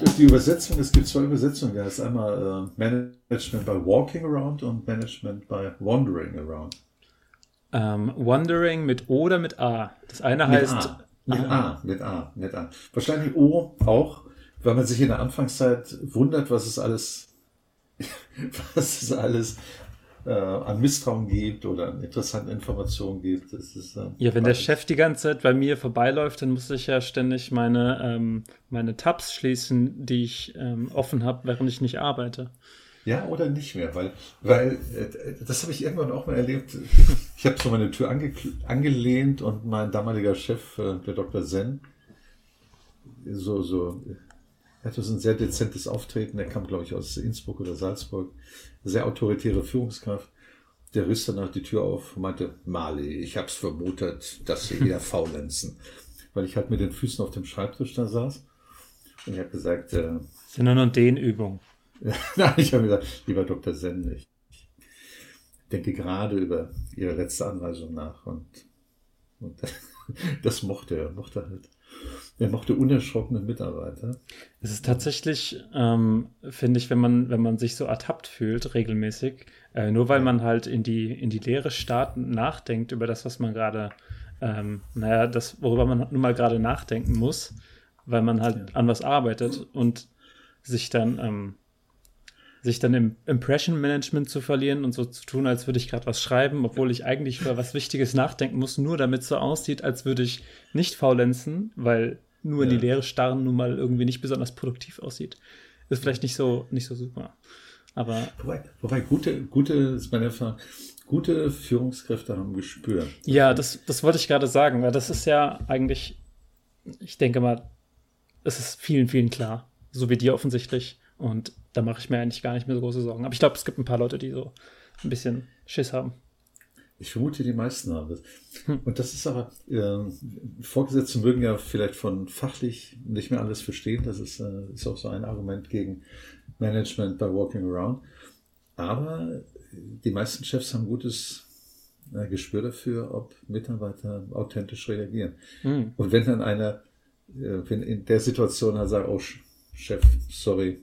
Und die Übersetzung, es gibt zwei Übersetzungen. Da ist einmal äh, Management by Walking Around und Management by Wandering Around. Ähm, Wandering mit O oder mit A? Das eine Mit heißt. A. Mit A, mit A, mit A. Wahrscheinlich O auch, weil man sich in der Anfangszeit wundert, was es alles, was es alles äh, an Misstrauen gibt oder an interessanten Informationen gibt. Das ist, äh, Ja, wenn der. Chef die ganze Zeit bei mir vorbeiläuft, dann muss ich ja ständig meine, ähm, meine Tabs schließen, die ich ähm, offen habe, während ich nicht arbeite. Ja, oder nicht mehr, weil, weil äh, das habe ich irgendwann auch mal erlebt. Ich habe so meine Tür ange angelehnt und mein damaliger Chef, äh, der Dr. Zen, so, so, er hatte so ein sehr dezentes Auftreten. Er kam, glaube ich, aus Innsbruck oder Salzburg. Sehr autoritäre Führungskraft. Der riss danach die Tür auf und meinte, Mali, ich hab's vermutet, dass Sie eher faulenzen. Weil ich halt mit den Füßen auf dem Schreibtisch da saß. Und ich habe gesagt, äh, sind nur noch Dehnübungen. Nein, ich habe gesagt, lieber Dr. Sen, ich denke gerade über Ihre letzte Anweisung nach und, und das mochte er, mochte halt. Er mochte unerschrockene Mitarbeiter. Es ist tatsächlich, ähm, finde ich, wenn man, wenn man sich so ertappt fühlt, regelmäßig, äh, nur weil man halt in die, in die Leere starten nachdenkt über das, was man gerade, ähm, naja, das, worüber man nun mal gerade nachdenken muss, weil man halt an was arbeitet und sich dann, ähm, sich dann im Impression Management zu verlieren und so zu tun, als würde ich gerade was schreiben, obwohl ich eigentlich über was Wichtiges nachdenken muss, nur damit es so aussieht, als würde ich nicht faulenzen, weil nur in Ja. die Leere starren nun mal irgendwie nicht besonders produktiv aussieht. Ist vielleicht nicht so, nicht so super. Aber Wobei, wobei gute, gute, ist meine Erfahrung, gute Führungskräfte haben Gespür. ja, das, das wollte ich gerade sagen, weil das ist ja eigentlich, ich denke mal, es ist vielen, vielen klar. So wie dir offensichtlich. Und da mache ich mir eigentlich gar nicht mehr so große Sorgen. Aber ich glaube, es gibt ein paar Leute, die so ein bisschen Schiss haben. Ich vermute, die meisten haben das. Und das ist aber, äh, Vorgesetzte mögen ja vielleicht von fachlich nicht mehr alles verstehen. Das ist, äh, ist auch so ein Argument gegen Management by Walking Around. Aber die meisten Chefs haben gutes äh, Gespür dafür, ob Mitarbeiter authentisch reagieren. Hm. Und wenn dann einer, äh, wenn in der Situation halt sagt, oh Chef, sorry,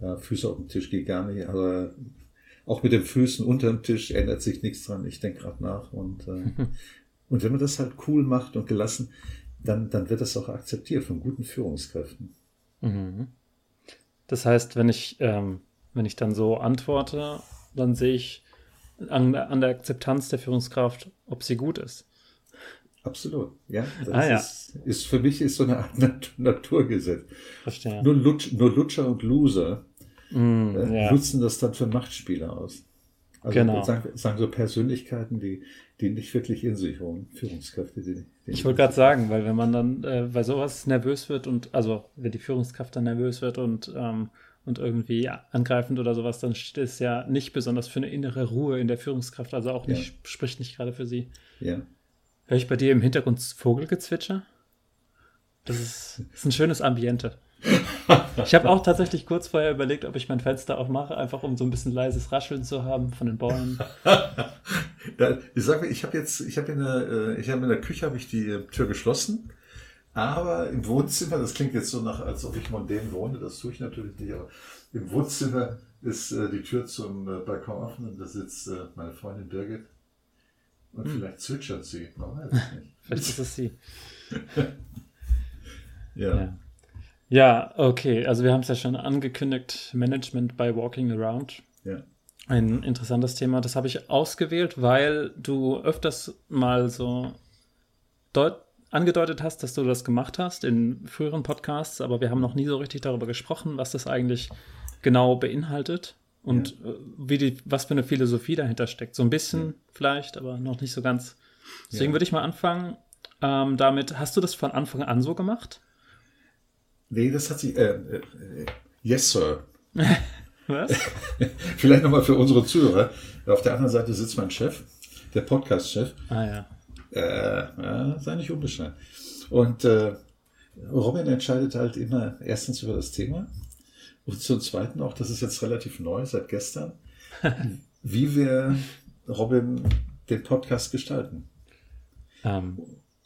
äh, Füße auf dem Tisch geht gar nicht, aber auch mit den Füßen unter dem Tisch ändert sich nichts dran. Ich denke gerade nach. Und, äh, und wenn man das halt cool macht und gelassen, dann, dann wird das auch akzeptiert von guten Führungskräften. Mhm. Das heißt, wenn ich, ähm, wenn ich dann so antworte, dann sehe ich an, an der Akzeptanz der Führungskraft, ob sie gut ist. Absolut. Ja, das Ah, ja. Ist, ist für mich ist so eine Art Nat Naturgesetz. Verstehe. Nur, Lutsch, nur Lutscher und Loser Mm, äh, ja. nutzen das dann für Machtspiele aus. Also Genau. sagen, sagen so Persönlichkeiten, die, die nicht wirklich in sich ruhen, Führungskräfte, die, die Ich wollte gerade sagen, weil wenn man dann äh, bei sowas nervös wird und, also wenn die Führungskraft dann nervös wird und, ähm, und irgendwie angreifend oder sowas, dann steht es ja nicht besonders für eine innere Ruhe in der Führungskraft, also auch nicht, spricht nicht gerade für sie. Ja. Höre ich bei dir im Hintergrund Vogelgezwitscher? Das ist, das ist ein schönes Ambiente. Ich habe auch tatsächlich kurz vorher überlegt, ob ich mein Fenster aufmache, einfach um so ein bisschen leises Rascheln zu haben von den Bäumen. Ja, ich sage, ich habe jetzt, ich habe in der, äh, ich habe in der Küche habe ich die Tür geschlossen, aber im Wohnzimmer, das klingt jetzt so nach, als ob ich mondän wohne, das tue ich natürlich nicht, aber im Wohnzimmer ist äh, die Tür zum äh, Balkon offen und da sitzt äh, meine Freundin Birgit und vielleicht zwitschert sie, man weiß es nicht. Vielleicht ist es sie. Ja. Ja. Ja, okay. Also wir haben es ja schon angekündigt, Management by Walking Around. ja. Ein interessantes Thema. Das habe ich ausgewählt, weil du öfters mal so deut angedeutet hast, dass du das gemacht hast in früheren Podcasts, aber wir haben noch nie so richtig darüber gesprochen, was das eigentlich genau beinhaltet und äh, wie die, was für eine Philosophie dahinter steckt. So ein bisschen vielleicht, aber noch nicht so ganz. Deswegen Ja. würde ich mal anfangen ähm, damit. Hast du das von Anfang an so gemacht? Nee, das hat sich, äh, äh, yes, Sir. Was? Vielleicht nochmal für unsere Zuhörer. Auf der anderen Seite sitzt mein Chef, der Podcast-Chef. ah ja. Äh, sei nicht unbescheiden. Und äh, Robin entscheidet halt immer erstens über das Thema und zum Zweiten auch, das ist jetzt relativ neu, seit gestern, wie wir Robin den Podcast gestalten. Ähm,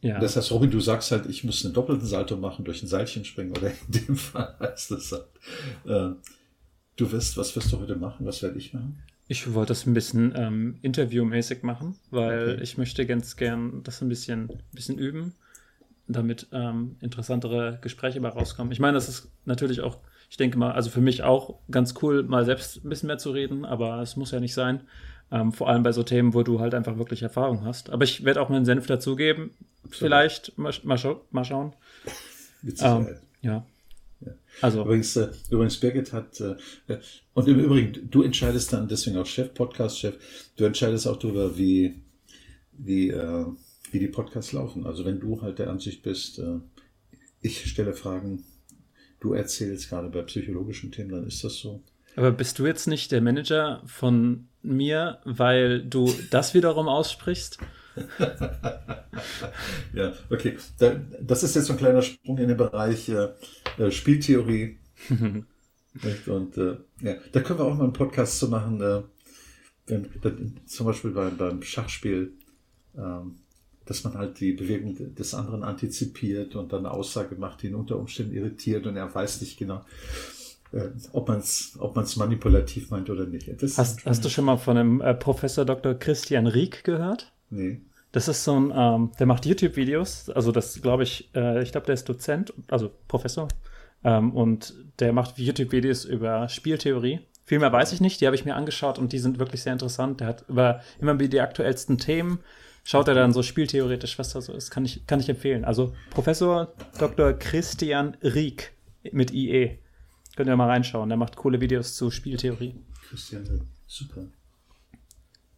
Ja. Das heißt, Robin, du sagst halt, ich muss einen doppelten Salto machen, durch ein Seilchen springen oder in dem Fall heißt das halt. Äh, du wirst, was wirst du heute machen? Was werde ich machen? Ich wollte das ein bisschen ähm, interviewmäßig machen, weil okay. ich möchte ganz gern das ein bisschen, bisschen üben, damit ähm, interessantere Gespräche mal rauskommen. Ich meine, das ist natürlich auch, ich denke mal, also für mich auch ganz cool, mal selbst ein bisschen mehr zu reden, aber es muss ja nicht sein. Ähm, vor allem bei so Themen, wo du halt einfach wirklich Erfahrung hast. Aber ich werde auch meinen Senf dazugeben. Vielleicht mal, mal, schau mal schauen. Mit Sicherheit. Ähm, ja. ja. Also. Übrigens, äh, übrigens, Birgit hat, äh, und im Übrigen, du entscheidest dann, deswegen auch Chef, Podcast-Chef, du entscheidest auch darüber, wie, wie, äh, wie die Podcasts laufen. Also wenn du halt der Ansicht bist, äh, ich stelle Fragen, du erzählst gerade bei psychologischen Themen, dann ist das so. Aber bist du jetzt nicht der Manager von mir, weil du das wiederum aussprichst? ja, okay. das ist jetzt so ein kleiner Sprung in den Bereich äh, äh Spieltheorie. Und äh, ja, da können wir auch mal einen Podcast zu machen, äh, wenn, zum Beispiel beim, beim Schachspiel, ähm, dass man halt die Bewegung des anderen antizipiert und dann eine Aussage macht, die ihn unter Umständen irritiert und er weiß nicht genau, ob man es ob man's manipulativ meint oder nicht. Das hast, hast du schon mal von einem äh, Professor Dr. Christian Rieck gehört? Nee. Das ist so ein, ähm, der macht YouTube-Videos, also das glaube ich, äh, ich glaube, der ist Dozent, also Professor, ähm, und der macht YouTube-Videos über Spieltheorie. Viel mehr weiß ich nicht, die habe ich mir angeschaut und die sind wirklich sehr interessant. Der hat über immer wieder die aktuellsten Themen, schaut er dann so spieltheoretisch, was da so ist, kann ich, kann ich empfehlen. Also Professor Dr. Christian Rieck mit IE. Könnt ihr mal reinschauen. Der macht coole Videos zu Spieltheorie. Christian, super.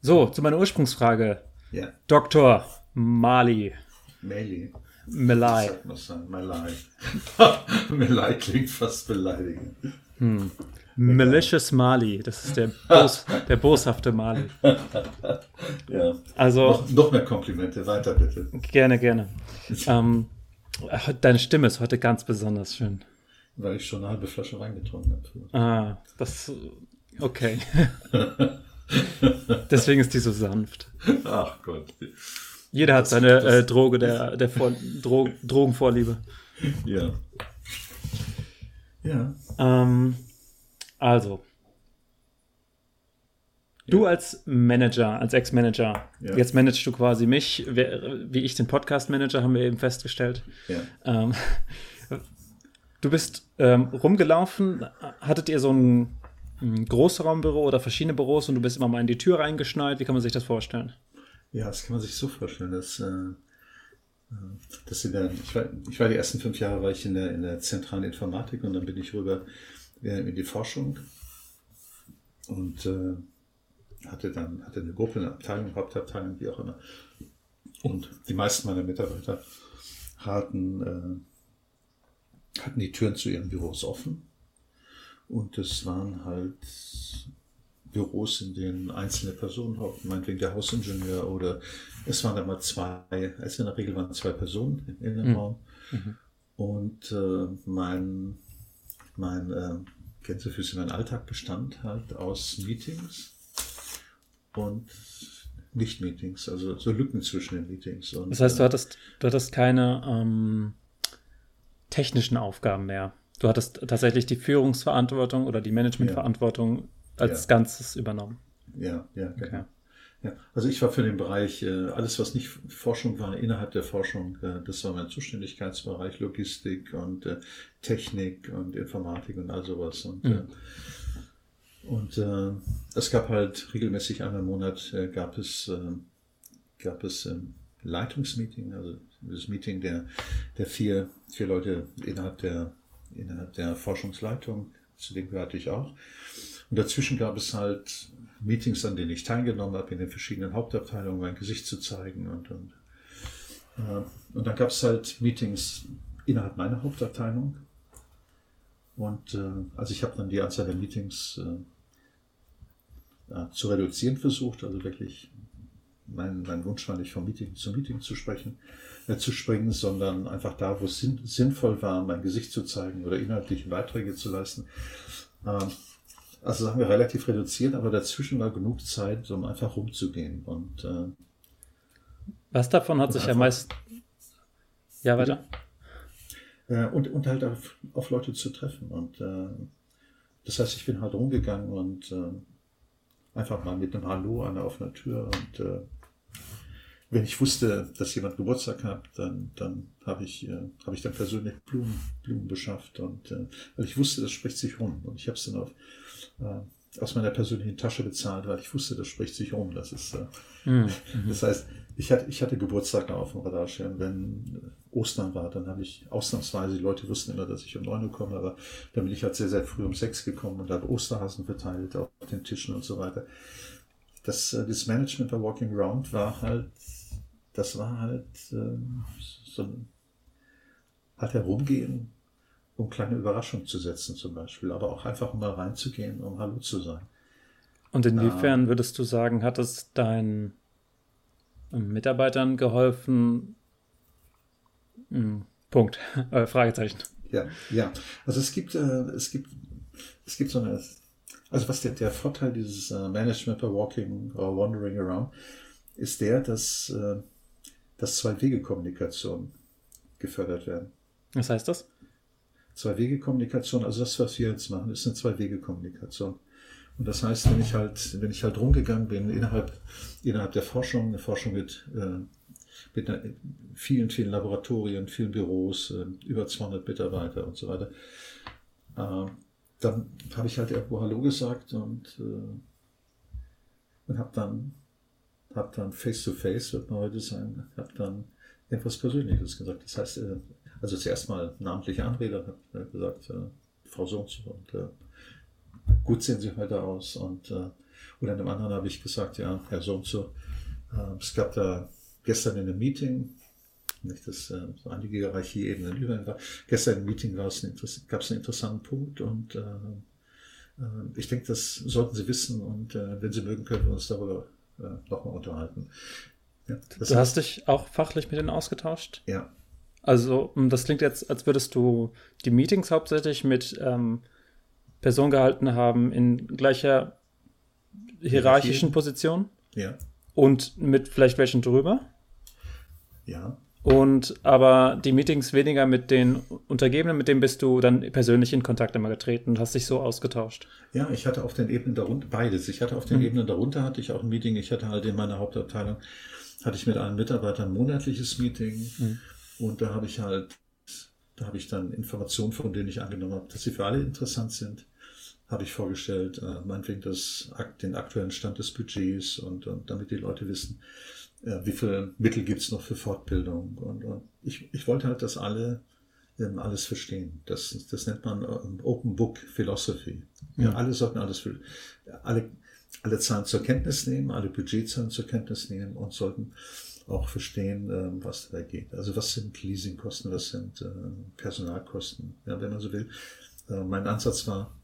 So, zu meiner Ursprungsfrage. Ja. Dr. Mali. Mali. Melai. Melai. Melai klingt fast beleidigend. Hm. Malicious Mali, das ist der, Bos, der boshafte Mali. ja. Also, noch, noch, mehr Komplimente, weiter bitte. Gerne, gerne. ähm, deine Stimme ist heute ganz besonders schön. Weil ich schon eine halbe Flasche Wein getrunken habe. Ah, das. Okay. Deswegen ist die so sanft. Ach Gott. Jeder hat seine äh, Droge der, der Vor Dro Drogenvorliebe. Ja. Ja. Ähm, also. Du als Manager, als Ex-Manager, ja. jetzt managst du quasi mich, wie ich den Podcast-Manager, haben wir eben festgestellt. Ja. Ähm, Du bist ähm, rumgelaufen, hattet ihr so ein, ein Großraumbüro oder verschiedene Büros und du bist immer mal in die Tür reingeschneit. Wie kann man sich das vorstellen? Ja, das kann man sich so vorstellen, dass, äh, äh dass in der, ich, war, ich war die ersten fünf Jahre war ich in der, in der zentralen Informatik und dann bin ich rüber in die Forschung und äh, hatte dann hatte eine Gruppe, eine Abteilung, Hauptabteilung, wie auch immer. Und die meisten meiner Mitarbeiter hatten äh, hatten die Türen zu ihren Büros offen. Und es waren halt Büros, in denen einzelne Personen hockten, meinetwegen der Hausingenieur oder es waren dann mal zwei, also in der Regel waren zwei Personen in dem mhm. Raum. Mhm. Und äh, mein, mein äh, Gänsefüße, mein Alltag bestand halt aus Meetings und Nicht-Meetings, also so Lücken zwischen den Meetings. Und, das heißt, du äh, hattest, du hattest keine ähm, technischen Aufgaben mehr. Du hattest tatsächlich die Führungsverantwortung oder die Managementverantwortung ja. als ja. Ganzes übernommen. Ja, ja, genau. Okay. Ja, also ich war für den Bereich, äh, alles was nicht Forschung war, innerhalb der Forschung, äh, das war mein Zuständigkeitsbereich, Logistik und äh, Technik und Informatik und all sowas. Und, mhm. und es gab halt regelmäßig einmal im Monat gab es, gab es ähm, Leitungsmeeting, also das Meeting der, der vier, vier Leute innerhalb der, innerhalb der Forschungsleitung, zu dem gehörte ich auch. Und dazwischen gab es halt Meetings, an denen ich teilgenommen habe, in den verschiedenen Hauptabteilungen mein Gesicht zu zeigen. Und, und, äh, und dann gab es halt Meetings innerhalb meiner Hauptabteilung. Und äh, also ich habe dann die Anzahl der Meetings äh, äh, zu reduzieren versucht, also wirklich mein, mein Wunsch war nicht vom Meeting zu Meeting zu sprechen, äh, zu springen, sondern einfach da, wo es sinn, sinnvoll war, mein Gesicht zu zeigen oder inhaltliche Beiträge zu leisten. Ähm, also das haben wir relativ reduziert, aber dazwischen war genug Zeit, um einfach rumzugehen. Und, äh, Was davon hat sich am meisten, Ja, weiter. Äh, und, und halt auf, auf Leute zu treffen. Und äh, das heißt, ich bin halt rumgegangen und äh, einfach mal mit einem Hallo an der offenen Tür und äh, wenn ich wusste, dass jemand Geburtstag hat, dann, dann habe ich, äh, hab ich dann persönlich Blumen, Blumen beschafft. Und äh, weil ich wusste, das spricht sich rum. Und ich habe es dann auf, äh, aus meiner persönlichen Tasche bezahlt, weil ich wusste, das spricht sich rum. Das ist, äh, mhm. das heißt, ich hatte, ich hatte Geburtstag auf dem Radarschirm. Wenn Ostern war, dann habe ich ausnahmsweise, die Leute wussten immer, dass ich um neun Uhr komme, aber dann bin ich halt sehr, sehr früh um sechs gekommen und habe Osterhasen verteilt auf den Tischen und so weiter. Das, äh, das Management bei Walking Around war halt das war halt ähm, so ein halt herumgehen, um kleine Überraschungen zu setzen zum Beispiel, aber auch einfach mal reinzugehen, um Hallo zu sagen. Und inwiefern ähm, würdest du sagen, hat es deinen ähm, Mitarbeitern geholfen? Hm, Punkt. Äh, Fragezeichen. Ja, ja. Also es gibt, äh, es gibt, es gibt so eine, also was der, der Vorteil dieses äh, Management by Walking or Wandering Around ist der, dass äh, dass Zwei-Wege-Kommunikation gefördert werden. Was heißt das? Zwei-Wege-Kommunikation, also das, was wir jetzt machen, ist eine Zwei-Wege-Kommunikation. Und das heißt, wenn ich halt, wenn ich halt rumgegangen bin innerhalb, innerhalb der Forschung, eine Forschung mit, äh, mit einer, vielen, vielen Laboratorien, vielen Büros, äh, über 200 Mitarbeiter und so weiter, äh, dann habe ich halt irgendwo Hallo gesagt und, äh, und habe dann habe dann face-to-face, wird man heute sagen, habe dann etwas Persönliches gesagt. Das heißt, äh, also zuerst mal namentliche Anrede, habe gesagt, äh, Frau so und äh, gut sehen Sie heute aus. Und, äh, oder einem anderen habe ich gesagt, ja, Herr so und äh, es gab da gestern in einem Meeting, nicht, das äh, so einige Hierarchieebenen über war, gestern im Meeting gab es einen interessanten Punkt und äh, äh, ich denke, das sollten Sie wissen und äh, wenn Sie mögen, können wir uns darüber äh, nochmal unterhalten. Ja, du hast dich auch fachlich mit denen ausgetauscht? Ja. Also, hm, das klingt jetzt, als würdest du die Meetings hauptsächlich mit ähm, Personen gehalten haben in gleicher hierarchischen Position? Ja. Und mit vielleicht welchen drüber? Ja. Und aber die Meetings weniger mit den Untergebenen, mit denen bist du dann persönlich in Kontakt immer getreten und hast dich so ausgetauscht. Ja, ich hatte auf den Ebenen darunter, beides. Ich hatte auf den mhm. Ebenen darunter hatte ich auch ein Meeting. Ich hatte halt in meiner Hauptabteilung, hatte ich mit allen Mitarbeitern ein monatliches Meeting. Mhm. Und da habe ich halt, da habe ich dann Informationen, von denen ich angenommen habe, dass sie für alle interessant sind habe ich vorgestellt, äh, meinetwegen das, den aktuellen Stand des Budgets und, und damit die Leute wissen, äh, wie viele Mittel gibt es noch für Fortbildung. Und, und ich, ich wollte halt, dass alle ähm, alles verstehen. Das, das nennt man ähm, Open Book Philosophy. Ja, alle sollten alles für, alle, alle Zahlen zur Kenntnis nehmen, alle Budgetzahlen zur Kenntnis nehmen und sollten auch verstehen, ähm, was da geht. Also was sind Leasingkosten, was sind äh, Personalkosten, ja, wenn man so will. Äh, mein Ansatz war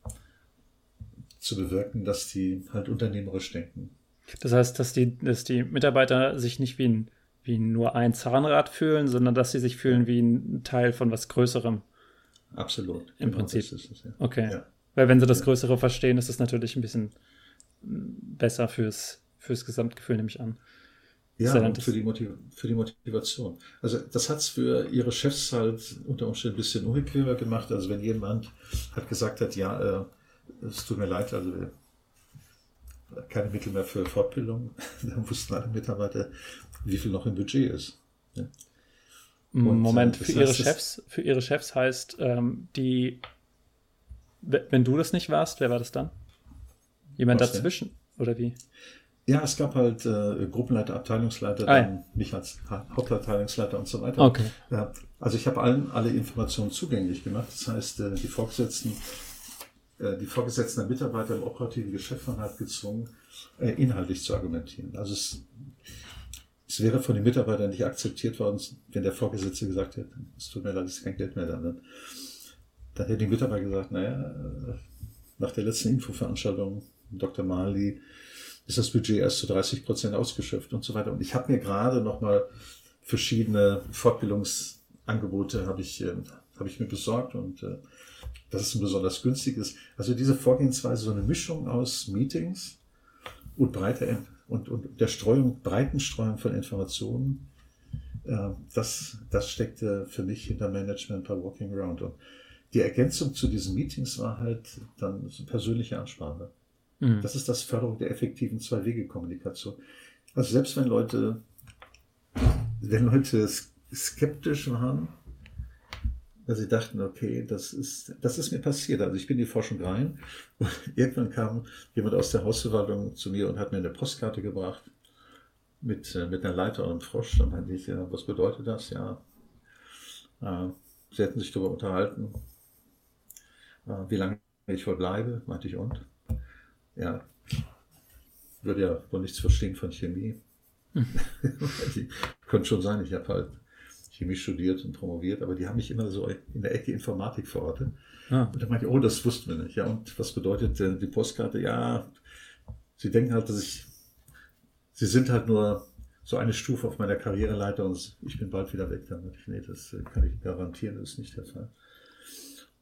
zu bewirken, dass die halt unternehmerisch denken. Das heißt, dass die, dass die Mitarbeiter sich nicht wie, ein, wie nur ein Zahnrad fühlen, sondern dass sie sich fühlen wie ein Teil von was Größerem. Absolut. Im genau Prinzip. Es, ja. Okay. Ja. Weil wenn sie das Größere verstehen, ist das natürlich ein bisschen besser fürs, fürs Gesamtgefühl, nehme ich an. Ja, und für die, für die Motivation. Also das hat es für ihre Chefs halt unter Umständen ein bisschen unbequemer gemacht. Also wenn jemand hat gesagt hat, ja, äh, es tut mir leid, also keine Mittel mehr für Fortbildung. Dann wussten alle Mitarbeiter, wie viel noch im Budget ist. Ja. Und, Moment, äh, für ihre Chefs, für ihre Chefs heißt ähm, die, wenn du das nicht warst, wer war das dann? Jemand dazwischen denn? oder wie? Ja, es gab halt äh, Gruppenleiter, Abteilungsleiter, ah, dann mich als Hauptabteilungsleiter und so weiter. Okay. Ja, also ich habe allen alle Informationen zugänglich gemacht. Das heißt, äh, die Vorgesetzten die Vorgesetzten der Mitarbeiter im operativen Geschäft waren halt gezwungen, äh, inhaltlich zu argumentieren. Also es, es wäre von den Mitarbeitern nicht akzeptiert worden, wenn der Vorgesetzte gesagt hätte, es tut mir leid, es ist kein Geld mehr da. Dann, dann hätte die Mitarbeiter gesagt, naja, äh, nach der letzten Infoveranstaltung, Dr. Mali, ist das Budget erst zu 30 Prozent ausgeschöpft und so weiter. Und ich habe mir gerade nochmal verschiedene Fortbildungsangebote habe ich, äh, habe ich mir besorgt und äh, dass es ein besonders günstig ist. Also diese Vorgehensweise, so eine Mischung aus Meetings und breiter und, und der Streuung, breiten Streuung von Informationen, äh, das, das steckte für mich hinter Management bei Walking Around. Und die Ergänzung zu diesen Meetings war halt dann persönliche Ansprache. Mhm. Das ist das Förderung der effektiven Zwei-Wege-Kommunikation. Also selbst wenn Leute, wenn Leute skeptisch waren, weil sie dachten, okay, das ist, das ist mir passiert. Also ich bin in die Forschung rein und irgendwann kam jemand aus der Hausverwaltung zu mir und hat mir eine Postkarte gebracht mit, äh, mit einer Leiter und einem Frosch. Dann meinte ich, ja, was bedeutet das? Ja, äh, sie hätten sich darüber unterhalten, äh, wie lange ich wohl bleibe. Meinte ich, und? Ja, würde ja wohl nichts verstehen von Chemie. Hm. Könnte schon sein, ich habe halt Chemie studiert und promoviert, aber die haben mich immer so in der Ecke Informatik verortet. Ah. Und da meinte ich, oh, das wussten wir nicht. Ja, und was bedeutet denn die Postkarte? Ja, sie denken halt, dass ich, sie sind halt nur so eine Stufe auf meiner Karriereleiter und ich bin bald wieder weg. Dann ich, nee, das kann ich garantieren, das ist nicht der Fall.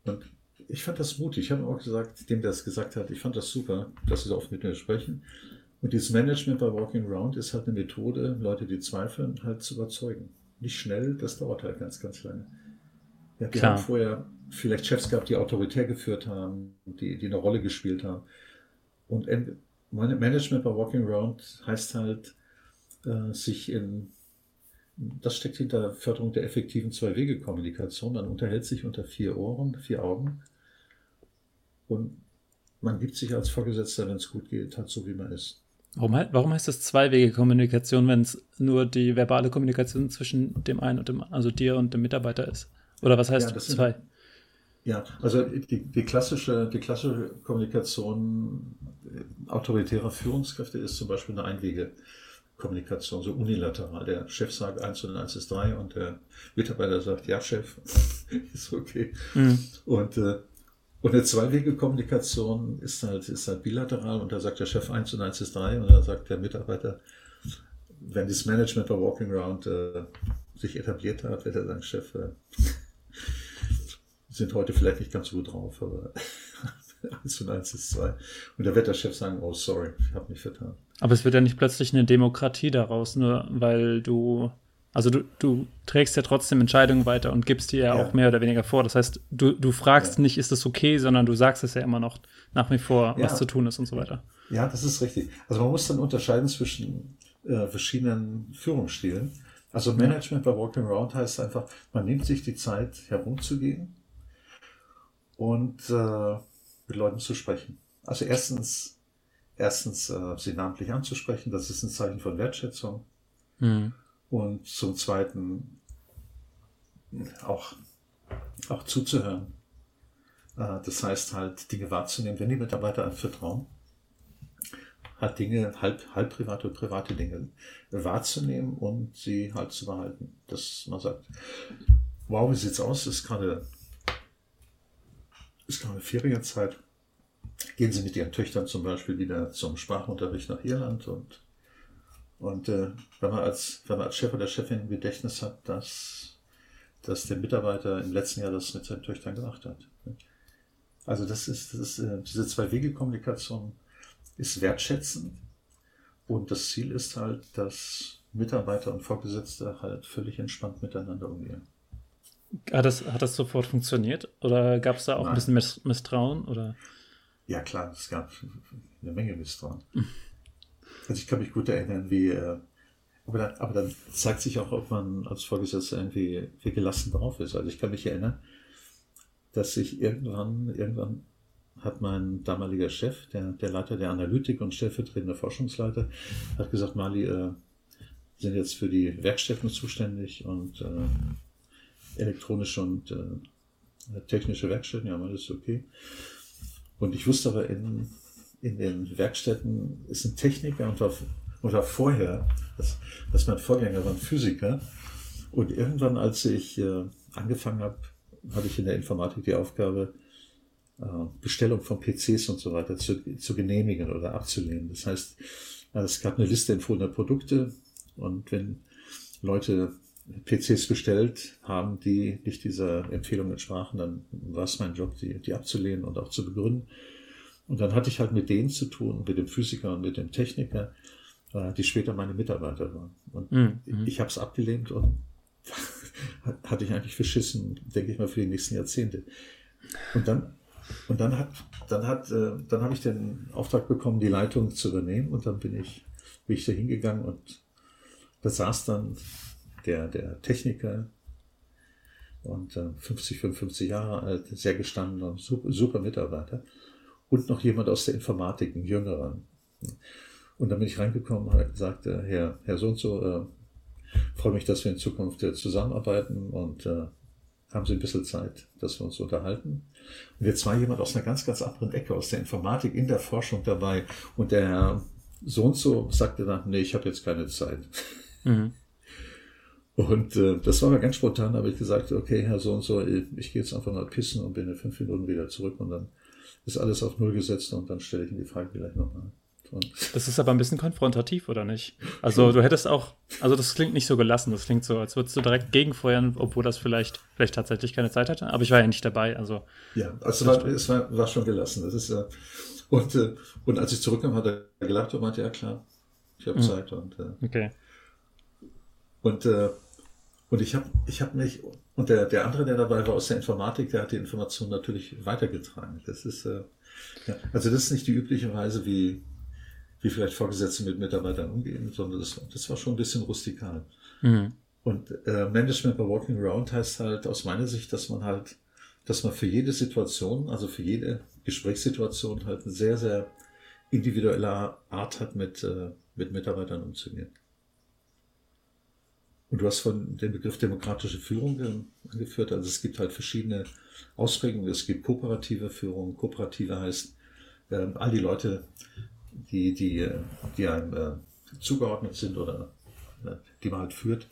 Und ich fand das mutig. Ich habe auch gesagt, dem, der es gesagt hat, ich fand das super, dass sie so oft mit mir sprechen. Und dieses Management bei Walking Around ist halt eine Methode, Leute, die zweifeln, halt zu überzeugen nicht schnell, das dauert halt ganz, ganz lange. Ja, wir Klar. haben vorher vielleicht Chefs gehabt, die autoritär geführt haben, die, die eine Rolle gespielt haben. Und Management bei Walking Around heißt halt, äh, sich in, das steckt hinter Förderung der effektiven Zwei-Wege-Kommunikation. Man unterhält sich unter vier Ohren, vier Augen. Und man gibt sich als Vorgesetzter, wenn es gut geht, halt so, wie man ist. Warum, warum heißt das Zwei-Wege-Kommunikation, wenn es nur die verbale Kommunikation zwischen dem einen und dem, also dir und dem Mitarbeiter ist? Oder was heißt ja, das zwei? Sind, ja, also die, die, klassische, die klassische Kommunikation autoritärer Führungskräfte ist zum Beispiel eine Einwege-Kommunikation, so unilateral. Der Chef sagt 1 und 1 ist 3 und der Mitarbeiter sagt, ja, Chef, ist okay. Mhm. Und äh, und eine Zwei-Wege-Kommunikation ist halt, ist halt bilateral und da sagt der Chef 1 und 1 ist 3 und da sagt der Mitarbeiter, wenn das Management bei Walking Around äh, sich etabliert hat, wird er sagen, Chef, äh, sind heute vielleicht nicht ganz so gut drauf, aber 1 und 1 ist 2. Und da wird der Chef sagen, oh sorry, ich habe mich vertan. Aber es wird ja nicht plötzlich eine Demokratie daraus, nur weil du also du, du trägst ja trotzdem Entscheidungen weiter und gibst die ja, ja. auch mehr oder weniger vor. Das heißt, du, du fragst ja. nicht, ist das okay, sondern du sagst es ja immer noch nach wie vor, ja. was zu tun ist und so weiter. Ja, das ist richtig. Also man muss dann unterscheiden zwischen äh, verschiedenen Führungsstilen. Also Management bei Walking Around heißt einfach, man nimmt sich die Zeit herumzugehen und äh, mit Leuten zu sprechen. Also erstens, erstens äh, sie namentlich anzusprechen, das ist ein Zeichen von Wertschätzung. Mhm und zum Zweiten auch, auch zuzuhören. Äh, das heißt halt, Dinge wahrzunehmen, wenn die Mitarbeiter einem vertrauen, halt Dinge, halb, halb private und private Dinge wahrzunehmen und sie halt zu behalten. Dass man sagt, wow, wie sieht's aus? Ist gerade, ist gerade Ferienzeit. Gehen Sie mit Ihren Töchtern zum Beispiel wieder zum Sprachunterricht nach Irland und und äh, wenn, man als, wenn man als Chef oder Chefin im Gedächtnis hat, dass, dass der Mitarbeiter im letzten Jahr das mit seinen Töchtern gemacht hat. Also das ist, das ist äh, diese Zwei-Wege-Kommunikation ist wertschätzend und das Ziel ist halt, dass Mitarbeiter und Vorgesetzte halt völlig entspannt miteinander umgehen. Hat das, hat das sofort funktioniert? Oder gab es da auch Nein. ein bisschen Misstrauen? Oder? Ja, klar, es gab eine Menge Misstrauen. Also ich kann mich gut erinnern, wie, äh, aber, dann, aber dann zeigt sich auch, ob man als Vorgesetzter irgendwie wie gelassen drauf ist. Also ich kann mich erinnern, dass ich irgendwann, irgendwann hat mein damaliger Chef, der, der Leiter der Analytik und stellvertretende Forschungsleiter, hat gesagt, Mali, äh, sind jetzt für die Werkstätten zuständig und äh, elektronische und äh, technische Werkstätten, ja, ist okay. Und ich wusste aber in, in den Werkstätten ist ein Techniker und war, und vorher, das, das mein Vorgänger war ein Physiker. Und irgendwann, als ich äh, angefangen habe, hatte ich in der Informatik die Aufgabe, äh, Bestellung von PCs und so weiter zu, zu genehmigen oder abzulehnen. Das heißt, es gab eine Liste empfohlener Produkte und wenn Leute PCs bestellt haben, die nicht dieser Empfehlung entsprachen, dann war es mein Job, die, die abzulehnen und auch zu begründen. Und dann hatte ich halt mit denen zu tun, mit dem Physiker und mit dem Techniker, äh, die später meine Mitarbeiter waren. Und mhm. ich habe es abgelehnt und hatte ich eigentlich verschissen, denke ich mal, für die nächsten Jahrzehnte. Und dann, und dann hat, dann hat, äh, dann habe ich den Auftrag bekommen, die Leitung zu übernehmen und dann bin ich, bin ich da hingegangen und da saß dann der, der Techniker und äh, 50, 55 Jahre alt, sehr gestandener, super, super Mitarbeiter und noch jemand aus der Informatik, ein jüngerer. Und dann bin ich reingekommen und sagte, Herr, Herr so und so, äh, freue mich, dass wir in Zukunft äh, zusammenarbeiten und äh, haben Sie ein bisschen Zeit, dass wir uns unterhalten. Und jetzt war jemand aus einer ganz, ganz anderen Ecke, aus der Informatik, in der Forschung dabei. Und der Herr so und so sagte dann, nee, ich habe jetzt keine Zeit. Mhm. Und äh, das war mir ganz spontan, habe ich gesagt, okay, Herr so und so, ich, ich gehe jetzt einfach mal pissen und bin in fünf Minuten wieder zurück und dann ist alles auf Null gesetzt und dann stelle ich Ihnen die Frage vielleicht nochmal. Das ist aber ein bisschen konfrontativ, oder nicht? Also du hättest auch, also das klingt nicht so gelassen, das klingt so, als würdest du direkt gegenfeuern, obwohl das vielleicht, vielleicht tatsächlich keine Zeit hatte. Aber ich war ja nicht dabei, also. Ja, also war, es war, war schon gelassen. Das ist ja. Und, äh, und als ich zurückkam, hat er gelacht und meinte, ja klar, ich habe mhm. Zeit. Und, äh, okay. Und, äh, und ich habe ich hab mich, und der, der andere, der dabei war aus der Informatik, der hat die Information natürlich weitergetragen. Das ist, äh, ja, also das ist nicht die übliche Weise, wie, wie vielleicht Vorgesetzte mit Mitarbeitern umgehen, sondern das, das war schon ein bisschen rustikal. Mhm. Und äh, Management by Walking Around heißt halt aus meiner Sicht, dass man halt, dass man für jede Situation, also für jede Gesprächssituation halt eine sehr, sehr individuelle Art hat, mit, äh, mit Mitarbeitern umzugehen. Und du hast von dem Begriff demokratische Führung angeführt. Also es gibt halt verschiedene Ausprägungen. Es gibt kooperative Führung. Kooperative heißt, äh, all die Leute die, die, die einem äh, zugeordnet sind oder äh, die man halt führt,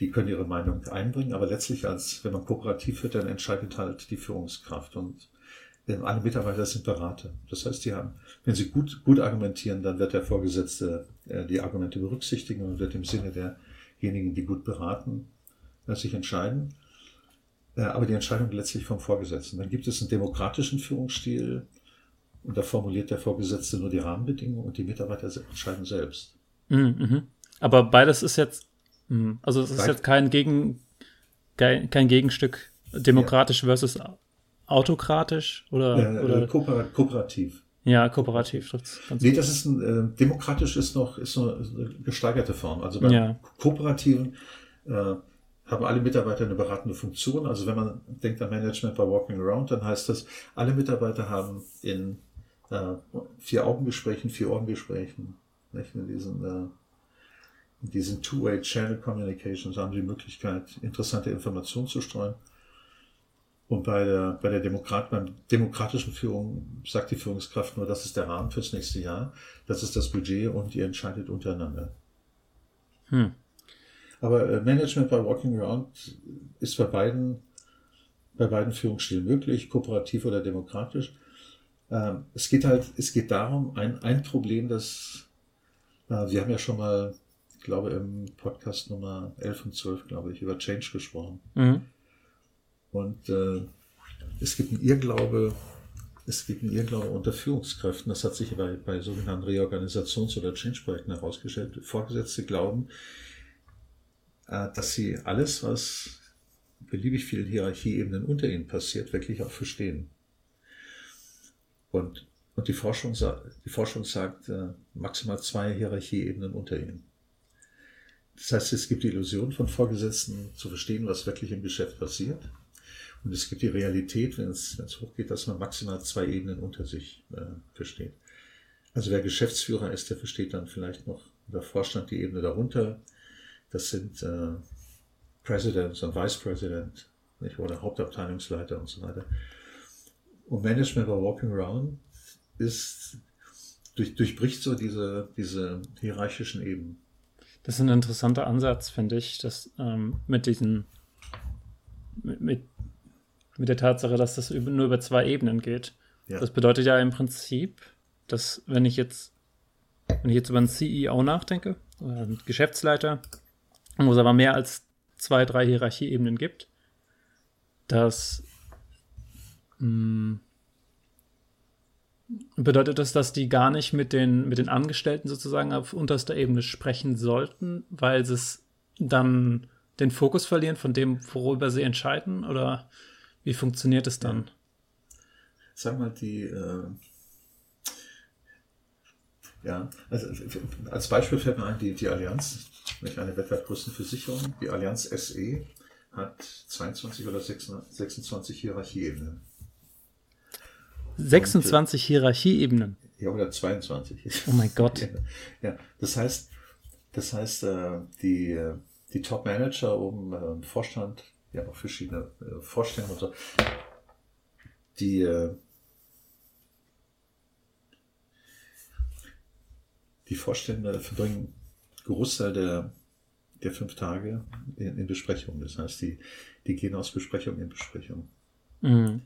die können ihre Meinung einbringen, aber letztlich als, wenn man kooperativ führt, dann entscheidet halt die Führungskraft und äh, alle Mitarbeiter sind Berater. Das heißt, die haben, wenn sie gut, gut argumentieren, dann wird der Vorgesetzte äh, die Argumente berücksichtigen und wird im Sinne derjenigen, die gut beraten, äh, sich entscheiden. Äh, aber die Entscheidung letztlich vom Vorgesetzten. Dann gibt es einen demokratischen Führungsstil, und da formuliert der Vorgesetzte nur die Rahmenbedingungen und die Mitarbeiter entscheiden selbst. Mhm, mhm. Aber beides ist jetzt, mhm. also es ist Beid jetzt kein, Gegen, kein, Gegenstück demokratisch ja. versus autokratisch oder, äh, oder? Kooper kooperativ. Ja, kooperativ. Das nee, das ist ein, äh, demokratisch ist noch, ist noch eine gesteigerte Form. Also beim ja. Kooperativen äh, haben alle Mitarbeiter eine beratende Funktion. Also wenn man denkt an Management by Walking Around, dann heißt das, alle Mitarbeiter haben in äh, vier Augengesprächen, vier Ohrengesprächen, nicht? in diesen, äh, in diesen Two-Way Channel Communications haben die Möglichkeit, interessante Informationen zu streuen. Und bei der, bei der Demokrat, beim demokratischen Führung sagt die Führungskraft nur, das ist der Rahmen fürs nächste Jahr, das ist das Budget und ihr entscheidet untereinander. Hm. Aber äh, Management by Walking Around ist bei beiden, bei beiden Führungsstilen möglich, kooperativ oder demokratisch. Ähm, es geht halt, es geht darum, ein, ein Problem, das äh, wir haben ja schon mal, ich glaube, im Podcast Nummer 11 und 12, glaube ich, über Change gesprochen. Mhm. Und äh, es gibt einen Irrglaube, es gibt einen Irrglaube unter Führungskräften, das hat sich bei, bei sogenannten Reorganisations- oder Change-Projekten herausgestellt. Vorgesetzte glauben, äh, dass sie alles, was beliebig vielen Hierarchieebenen unter ihnen passiert, wirklich auch verstehen. Und, und die, Forschung, die Forschung sagt äh, maximal zwei Hierarchieebenen unter ihnen. Das heißt, es gibt die Illusion von Vorgesetzten zu verstehen, was wirklich im Geschäft passiert. Und es gibt die Realität, wenn es, wenn es hochgeht, dass man maximal zwei Ebenen unter sich äh, versteht. Also wer Geschäftsführer ist, der versteht dann vielleicht noch der Vorstand die Ebene darunter. Das sind äh, Presidents und Vice President nicht, oder Hauptabteilungsleiter und so weiter. Und Management by Walking Around ist, durch, durchbricht so diese, diese hierarchischen Ebenen. Das ist ein interessanter Ansatz, finde ich, dass ähm, mit diesen, mit, mit, mit, der Tatsache, dass das nur über zwei Ebenen geht. Ja. Das bedeutet ja im Prinzip, dass wenn ich jetzt, wenn ich jetzt über einen CEO nachdenke, oder einen Geschäftsleiter, wo es aber mehr als zwei, drei Hierarchieebenen gibt, dass hm. Bedeutet das, dass die gar nicht mit den, mit den Angestellten sozusagen auf unterster Ebene sprechen sollten, weil es dann den Fokus verlieren von dem, worüber sie entscheiden? Oder wie funktioniert es dann? Sag mal, die, äh, ja, also als Beispiel fällt mir ein, die, die Allianz, nicht eine weltweit Versicherung, die Allianz SE hat 22 oder 26 Hierarchieebenen. 26 Hierarchieebenen? Ja, oder 22. Oh mein Gott. ja, ja, das heißt, das heißt, äh, die, äh, die Top-Manager oben im Vorstand, ja auch verschiedene äh, Vorstände und so, die die Vorstände verbringen Großteil der, der fünf Tage in, in Besprechungen. Das heißt, die, die gehen aus Besprechung in Besprechung. Mhm.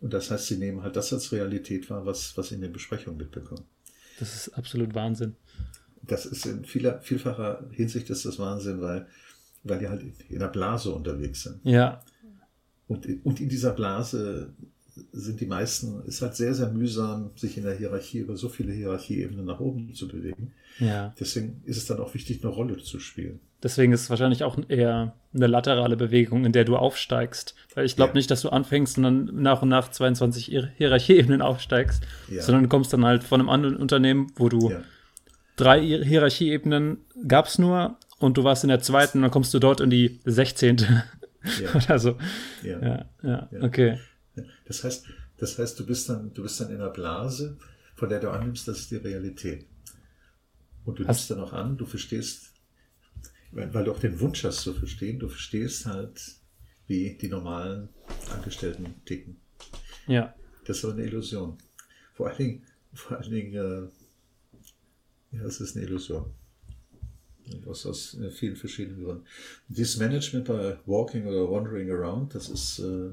Und das heißt, sie nehmen halt das als Realität wahr, was, was in den Besprechungen mitbekommen. Das ist absolut Wahnsinn. Das ist in vieler, vielfacher Hinsicht ist das Wahnsinn, weil, weil die halt in der Blase unterwegs sind. Ja. Und, und in dieser Blase sind die meisten, ist halt sehr, sehr mühsam, sich in der Hierarchie über so viele Hierarchieebenen nach oben zu bewegen. Ja. Deswegen ist es dann auch wichtig, eine Rolle zu spielen. Deswegen ist es wahrscheinlich auch eher eine laterale Bewegung, in der du aufsteigst. Weil ich glaube ja. nicht, dass du anfängst und dann nach und nach 22 Hierarchieebenen aufsteigst, ja. sondern du kommst dann halt von einem anderen Unternehmen, wo du ja. drei Hierarchieebenen gab es nur und du warst in der zweiten und dann kommst du dort in die 16. Ja. Oder so. Ja. ja, okay. Das heißt, das heißt, du bist dann, du bist dann in einer Blase, von der du annimmst, das ist die Realität. Und du nimmst dann auch an, du verstehst, weil, weil du auch den Wunsch hast zu verstehen, du verstehst halt, wie die normalen Angestellten ticken. Ja. Das ist aber eine Illusion. Vor allen Dingen, vor allen Dingen, äh, ja, es ist eine Illusion. Aus, aus vielen verschiedenen Gründen. Dieses Management bei Walking oder Wandering Around, das ist äh,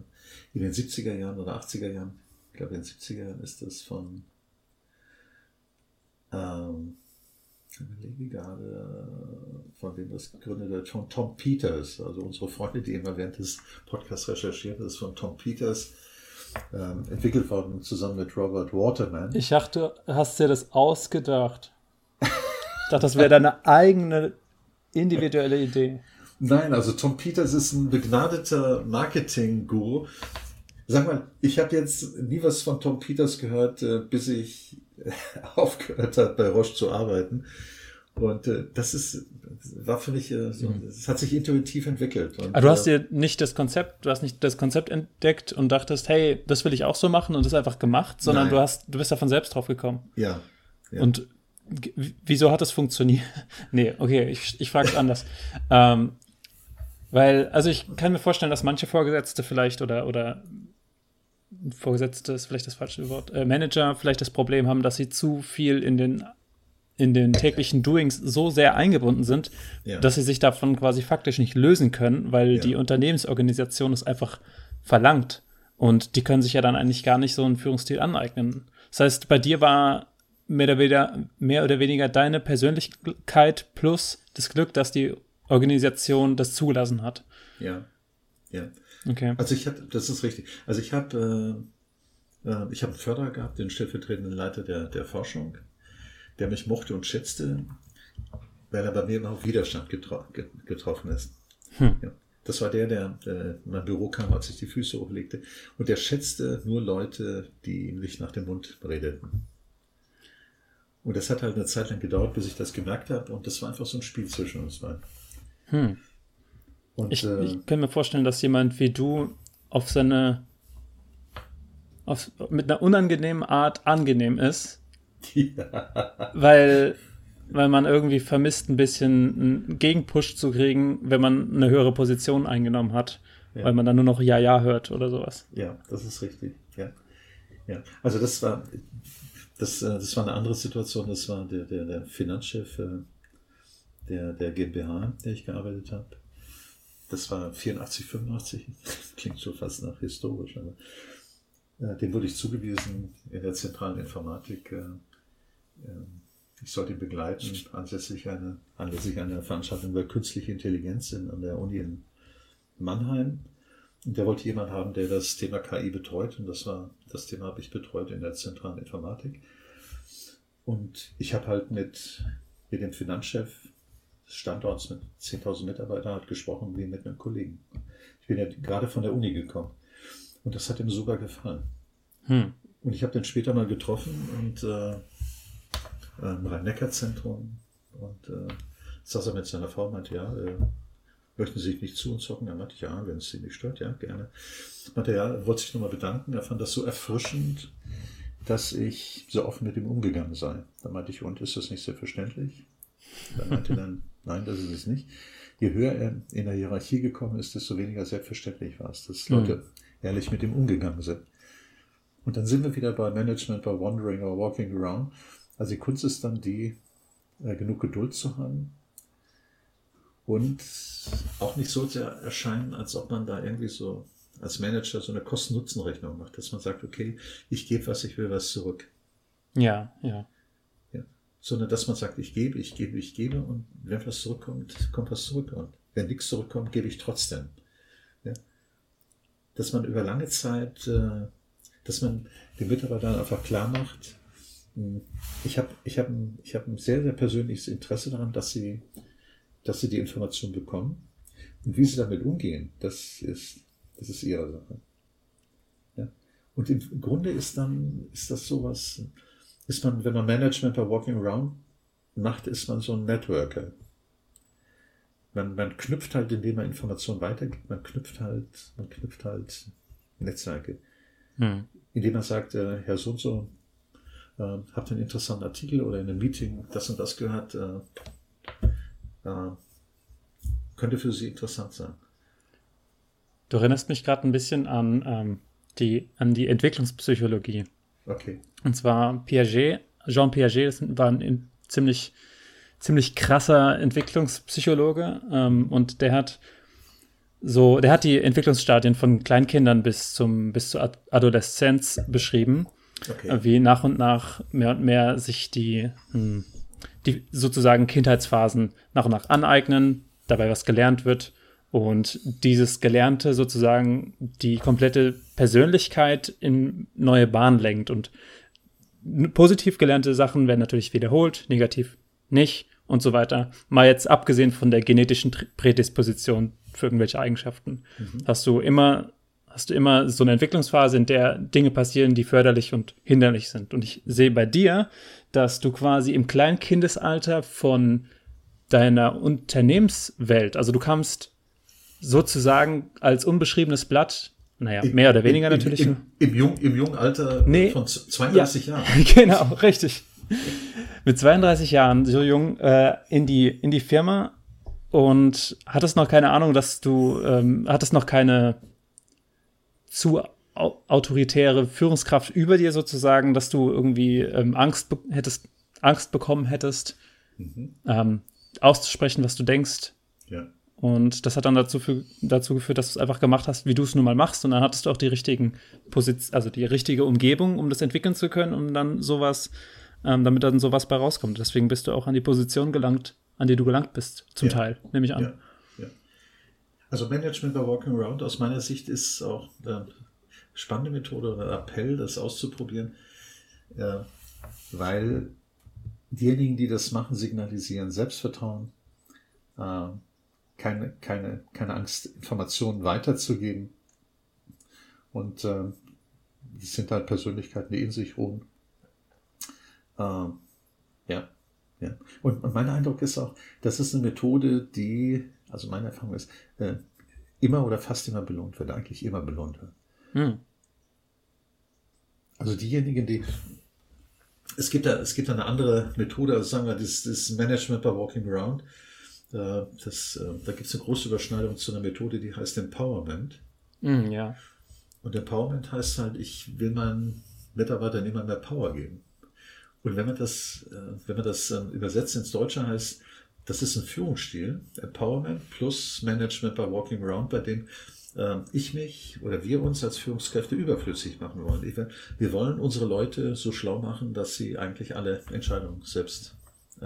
in den 70er Jahren oder 80er Jahren, ich glaube in den 70er Jahren ist das von, ähm, ich überlege gerade, von wem das gegründet wird, von Tom Peters, also unsere Freunde, die immer während des Podcasts recherchiert, das ist von Tom Peters ähm, entwickelt worden zusammen mit Robert Waterman. Ich dachte, hast dir das ausgedacht. Ich dachte, das wäre deine eigene individuelle Idee. Nein, also Tom Peters ist ein begnadeter Marketing-Guru. Sag mal, ich habe jetzt nie was von Tom Peters gehört, äh, bis ich aufgehört habe, bei Roche zu arbeiten. Und äh, das ist, war für mich, äh, so, mhm. es hat sich intuitiv entwickelt. Und, Aber du hast dir nicht das Konzept, du hast nicht das Konzept entdeckt und dachtest, hey, das will ich auch so machen und das einfach gemacht, sondern Nein. du hast, du bist davon selbst drauf gekommen. Ja. ja. Und wieso hat das funktioniert? nee, okay, ich, ich frage es anders. ähm, weil, also ich kann mir vorstellen, dass manche Vorgesetzte vielleicht oder, oder Vorgesetzte ist vielleicht das falsche Wort, äh, Manager vielleicht das Problem haben, dass sie zu viel in den, in den täglichen Doings so sehr eingebunden sind, ja. dass sie sich davon quasi faktisch nicht lösen können, weil ja. die Unternehmensorganisation es einfach verlangt. Und die können sich ja dann eigentlich gar nicht so einen Führungsstil aneignen. Das heißt, bei dir war mehr oder weniger, mehr oder weniger deine Persönlichkeit plus das Glück, dass die Organisation das zugelassen hat. Ja, ja. Okay. Also ich hatte, das ist richtig. Also ich habe, äh, äh, ich habe einen Förderer gehabt, den stellvertretenden Leiter der, der Forschung, der mich mochte und schätzte, weil er bei mir immer auf Widerstand getro getroffen ist. Hm. Ja. Das war der, der äh, in mein Büro kam, als ich die Füße hochlegte. Und der schätzte nur Leute, die ihm nicht nach dem Mund redeten. Und das hat halt eine Zeit lang gedauert, bis ich das gemerkt habe. Und das war einfach so ein Spiel zwischen uns beiden. Hm. Und, ich, äh, ich kann mir vorstellen, dass jemand wie du auf seine auf, mit einer unangenehmen Art angenehm ist. Ja. Weil, weil man irgendwie vermisst, ein bisschen einen Gegenpush zu kriegen, wenn man eine höhere Position eingenommen hat. Ja. Weil man dann nur noch Ja, Ja hört oder sowas. Ja, das ist richtig. Ja. ja. Also das war das, äh, das war eine andere Situation. Das war der, der, der Finanzchef äh, der, der GmbH, der ich gearbeitet habe. Das war 84, 85. Klingt schon fast nach historisch, aber äh, dem wurde ich zugewiesen in der zentralen Informatik. Äh, äh, ich sollte ihn begleiten anlässlich einer, anlässlich einer Veranstaltung über künstliche Intelligenz in, an der Uni in Mannheim. Und der wollte jemand haben, der das Thema KI betreut. Und das war, das Thema habe ich betreut in der zentralen Informatik. Und ich habe halt mit, mit dem Finanzchef Standorts mit 10.000 Mitarbeitern hat gesprochen wie mit einem Kollegen. Ich bin ja gerade von der Uni gekommen. Und das hat ihm super gefallen. Hm. Und ich habe den später mal getroffen und äh, im Rhein-Neckar-Zentrum und äh, saß er mit seiner Frau und meinte, ja, äh, möchten Sie sich nicht zu uns hocken? Er meinte, ja, wenn es Sie nicht stört, ja, gerne. Meinte, ja, wollte sich nochmal bedanken. Er fand das so erfrischend, dass ich so offen mit ihm umgegangen sei. Da meinte ich, und ist das nicht selbstverständlich? Da meinte dann, nein, das ist es nicht. Je höher er in der Hierarchie gekommen ist, desto weniger selbstverständlich war es, dass Leute mhm. ehrlich mit ihm umgegangen sind. Und dann sind wir wieder bei Management, bei Wandering or Walking Around. Also die Kunst ist dann die, äh, genug Geduld zu haben und auch nicht so zu erscheinen, als ob man da irgendwie so als Manager so eine Kosten-Nutzen-Rechnung macht, dass man sagt, okay, ich gebe was, ich will was zurück. Ja, ja. ja. Sondern dass man sagt, ich gebe, ich gebe, ich gebe und wenn was zurückkommt, kommt was zurück und wenn nichts zurückkommt, gebe ich trotzdem. Ja. Dass man über lange Zeit, äh, dass man den Mitarbeitern einfach klar macht, hm, ich habe ich hab, ich hab ein sehr, sehr persönliches Interesse daran, dass sie, dass sie die Information bekommen. Und wie sie damit umgehen, das ist das ist ihre Sache. Ja? Und im Grunde ist dann, ist das sowas, ist man, wenn man Management bei Walking Around macht, ist man so ein Networker. Man, man knüpft halt, indem man Informationen weitergibt, man knüpft halt, man knüpft halt Netzwerke. Hm. Indem man sagt, äh, Herr so und so, äh, habt einen interessanten Artikel oder in einem Meeting das und das gehört, äh, äh, könnte für Sie interessant sein. Du erinnerst mich gerade ein bisschen an, ähm, die, an die Entwicklungspsychologie. Okay. Und zwar Piaget, Jean Piaget, das war ein ziemlich, ziemlich krasser Entwicklungspsychologe ähm, und der hat so, der hat die Entwicklungsstadien von Kleinkindern bis zum bis zur Adoleszenz beschrieben, okay. wie nach und nach mehr und mehr sich die, hm, die sozusagen Kindheitsphasen nach und nach aneignen, dabei was gelernt wird und dieses Gelernte sozusagen die komplette Persönlichkeit in neue Bahnen lenkt. Und positiv gelernte Sachen werden natürlich wiederholt, negativ nicht und so weiter. Mal jetzt abgesehen von der genetischen Prädisposition für irgendwelche Eigenschaften, mhm. hast du immer hast du immer so eine Entwicklungsphase, in der Dinge passieren, die förderlich und hinderlich sind. Und ich sehe bei dir, dass du quasi im Kleinkindesalter von deiner Unternehmenswelt, also du kamst sozusagen als unbeschriebenes Blatt, naja, mehr oder weniger Im, natürlich. Im, im, jung, Im jungen Alter nee, von 32 ja, Jahren. Genau, richtig. Mit 32 Jahren, so jung, äh, in, die, in die Firma und hattest noch keine Ahnung, dass du, ähm, hattest noch keine zu autoritäre Führungskraft über dir sozusagen, dass du irgendwie ähm, Angst hättest, Angst bekommen hättest, mhm. ähm, auszusprechen, was du denkst. Ja. Und das hat dann dazu, für, dazu geführt, dass du es einfach gemacht hast, wie du es nun mal machst. Und dann hattest du auch die richtigen Position, also die richtige Umgebung, um das entwickeln zu können, um dann sowas, ähm, damit dann sowas bei rauskommt. Deswegen bist du auch an die Position gelangt, an die du gelangt bist, zum ja. Teil, nehme ich an. Ja. Ja. Also Management bei Walking Around aus meiner Sicht ist auch eine spannende Methode oder Appell, das auszuprobieren, weil diejenigen, die das machen, signalisieren Selbstvertrauen. Äh, keine, keine, keine Angst, Informationen weiterzugeben. Und äh, das sind halt Persönlichkeiten, die in sich ruhen. Äh, ja, ja. Und, und mein Eindruck ist auch, das ist eine Methode, die, also meine Erfahrung ist, äh, immer oder fast immer belohnt wird, eigentlich immer belohnt wird. Hm. Also diejenigen, die es gibt da, es gibt da eine andere Methode, also sagen wir, das, das Management by Walking Around. Äh, das, äh, da gibt es eine große Überschneidung zu einer Methode, die heißt Empowerment. Mm, ja. Und Empowerment heißt halt, ich will meinen Mitarbeitern immer mehr Power geben. Und wenn man das, äh, wenn man das übersetzt ins Deutsche heißt, das ist ein Führungsstil, Empowerment plus Management by Walking Around, bei dem ich mich oder wir uns als Führungskräfte überflüssig machen wollen. Wir wollen unsere Leute so schlau machen, dass sie eigentlich alle Entscheidungen selbst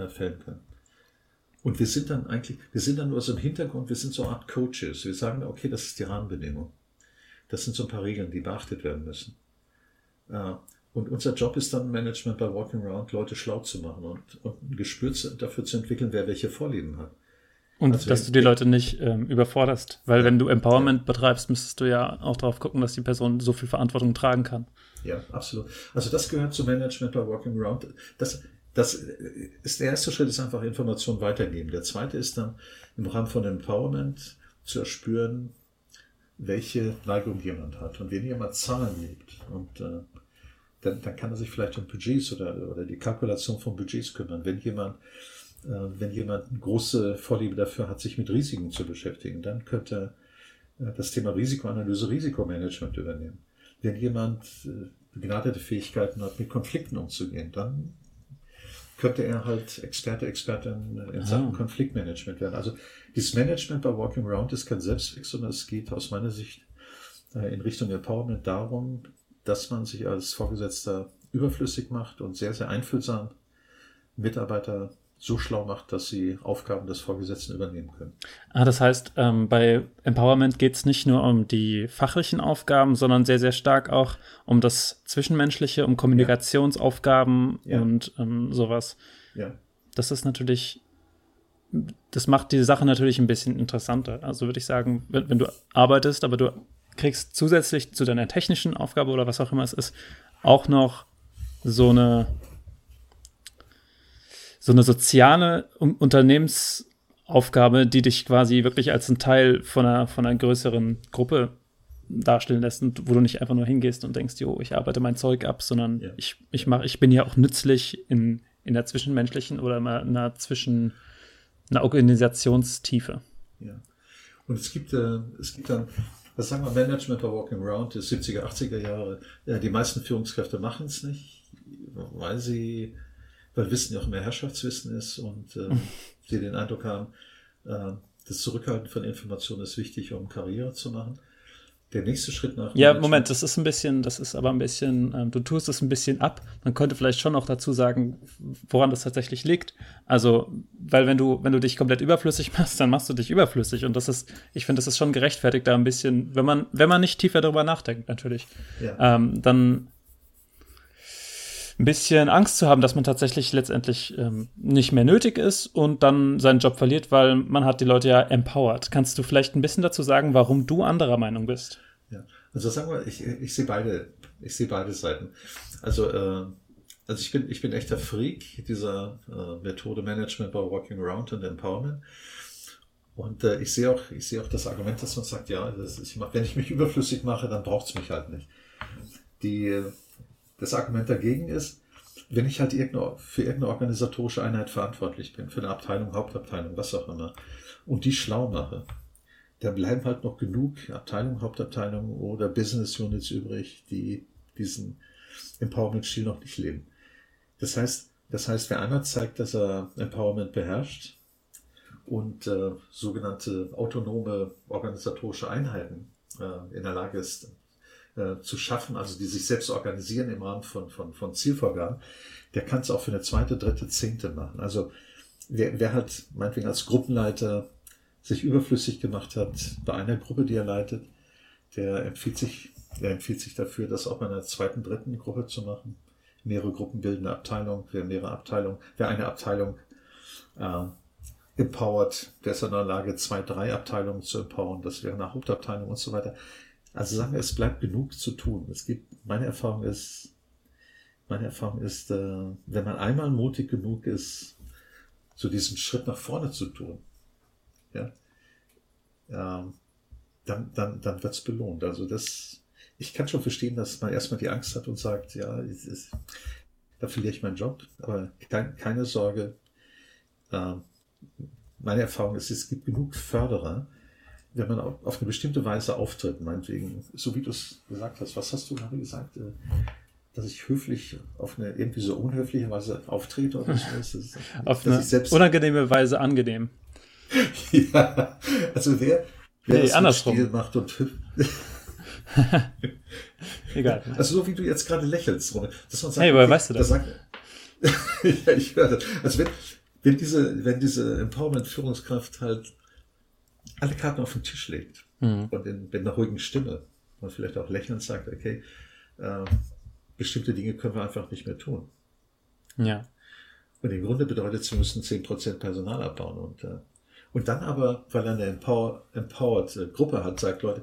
fällen können. Und wir sind dann eigentlich, wir sind dann nur so im Hintergrund, wir sind so eine Art Coaches. Wir sagen, okay, das ist die Rahmenbedingung. Das sind so ein paar Regeln, die beachtet werden müssen. Äh, und unser Job ist dann Management bei Walking Around, Leute schlau zu machen und, und ein Gespür dafür zu entwickeln, wer welche Vorlieben hat. Und also dass du die Leute nicht ähm, überforderst. Weil ja, wenn du Empowerment ja. betreibst, müsstest du ja auch darauf gucken, dass die Person so viel Verantwortung tragen kann. Ja, absolut. Also das gehört zu Management bei Walking Around. Das, das ist der erste Schritt, ist einfach Information weitergeben. Der zweite ist dann im Rahmen von Empowerment zu erspüren, welche Neigung jemand hat. Und wenn jemand Zahlen liebt, und äh, dann, dann kann er sich vielleicht um Budgets oder, oder die Kalkulation von Budgets kümmern. Wenn jemand äh, wenn jemand eine große Vorliebe dafür hat, sich mit Risiken zu beschäftigen, dann könnte er das Thema Risikoanalyse, Risikomanagement übernehmen. Wenn jemand äh, begnadete Fähigkeiten hat, mit Konflikten umzugehen, dann könnte er halt Experte, Expertin in Sachen Konfliktmanagement werden. Also dieses Management bei Walking Around ist kein Selbstzweck, sondern es geht aus meiner Sicht äh, in Richtung Empowerment darum, dass man sich als Vorgesetzter überflüssig macht und sehr, sehr einfühlsam Mitarbeiter so schlau macht, dass sie Aufgaben des Vorgesetzten übernehmen können. Ah, das heißt, ähm, bei Empowerment geht es nicht nur um die fachlichen Aufgaben, sondern sehr, sehr stark auch um das Zwischenmenschliche, um Kommunikationsaufgaben ja. und ähm, sowas. Ja. Das ist natürlich, das macht die Sache natürlich ein bisschen interessanter. Also würde ich sagen, wenn, wenn du arbeitest, aber du kriegst zusätzlich zu deiner technischen Aufgabe oder was auch immer es ist, auch noch so eine so eine soziale Unternehmensaufgabe, die dich quasi wirklich als ein Teil von einer, von einer größeren Gruppe darstellen lässt und wo du nicht einfach nur hingehst und denkst, jo, ich arbeite mein Zeug ab, sondern ja. ich, ich mache, ich bin ja auch nützlich in, in der zwischenmenschlichen oder in einer zwischen einer Organisationstiefe. Ja. Und es gibt, äh, es gibt dann, was sagen wir, Management by Walking Around, die 70er, 80er Jahre, ja, die meisten Führungskräfte machen es nicht, weil sie weil Wissen ja auch mehr Herrschaftswissen ist und äh, sie den Eindruck haben, äh, das Zurückhalten von Informationen ist wichtig, um Karriere zu machen. Der nächste Schritt nach. Ja, Moment, das ist ein bisschen, das ist aber ein bisschen, ähm, du tust es ein bisschen ab. Man könnte vielleicht schon auch dazu sagen, woran das tatsächlich liegt. Also, weil wenn du, wenn du dich komplett überflüssig machst, dann machst du dich überflüssig. Und das ist, ich finde, das ist schon gerechtfertigt, da ein bisschen, wenn man, wenn man nicht tiefer darüber nachdenkt, natürlich, ja. ähm, dann ein bisschen Angst zu haben, dass man tatsächlich letztendlich ähm, nicht mehr nötig ist und dann seinen Job verliert, weil man hat die Leute ja empowered. Kannst du vielleicht ein bisschen dazu sagen, warum du anderer Meinung bist? Ja, also sagen wir, ich, ich sehe beide, ich sehe beide Seiten. Also, äh, also ich bin, ich bin echter Freak dieser äh, Methode Management by Walking Around und Empowerment. Und äh, ich sehe auch, ich sehe auch das Argument, dass man sagt, ja, das, ich mach, wenn ich mich überflüssig mache, dann braucht es mich halt nicht. Die das Argument dagegen ist, wenn ich halt für irgendeine organisatorische Einheit verantwortlich bin, für eine Abteilung, Hauptabteilung, was auch immer, und die schlau mache, dann bleiben halt noch genug Abteilungen, Hauptabteilungen oder Business Units übrig, die diesen Empowerment-Stil noch nicht leben. Das heißt, das heißt, wer einmal zeigt, dass er Empowerment beherrscht und äh, sogenannte autonome organisatorische Einheiten äh, in der Lage ist, äh, zu schaffen, also die sich selbst organisieren im Rahmen von, von, von Zielvorgaben, der kann es auch für eine zweite, dritte, zehnte machen. Also wer, wer halt meinetwegen als Gruppenleiter sich überflüssig gemacht hat bei einer Gruppe, die er leitet, der empfiehlt sich, der empfiehlt sich dafür, das auch bei einer zweiten, dritten Gruppe zu machen. Mehrere Gruppen bilden eine Abteilung, wer mehrere Abteilungen, wer eine Abteilung äh, empowert, der ist in der Lage, zwei, drei Abteilungen zu empowern, das wäre eine Hauptabteilung und so weiter. Also sagen wir, es bleibt genug zu tun. Es gibt, meine Erfahrung ist, meine Erfahrung ist, äh, wenn man einmal mutig genug ist, so diesen Schritt nach vorne zu tun, ja, ähm, dann, dann, dann wird es belohnt. Also das, ich kann schon verstehen, dass man erstmal die Angst hat und sagt, ja, ist, da verliere ich meinen Job, aber kein, keine Sorge. Ähm, meine Erfahrung ist, es gibt genug Förderer, wenn man auf eine bestimmte Weise auftritt, meinetwegen, so wie du es gesagt hast, was hast du gerade gesagt? Äh, dass ich höflich auf eine irgendwie so unhöfliche Weise auftrete oder so. Ist, auf eine unangenehme Weise angenehm. ja, also wer, wer nee, das andersrum. Spiel macht und Egal. Also so wie du jetzt gerade lächelst, Robin, dass man sagt, hey, woher okay, weißt du das? Sagt, ja, ich höre das. Also wenn, wenn diese, wenn diese Empowerment-Führungskraft halt alle Karten auf den Tisch legt mhm. und in, mit einer ruhigen Stimme und vielleicht auch lächelnd sagt, okay, äh, bestimmte Dinge können wir einfach nicht mehr tun. Ja. Und im Grunde bedeutet, sie müssen 10% Personal abbauen und, äh, Und dann aber, weil er eine Empower, empowered äh, Gruppe hat, sagt Leute,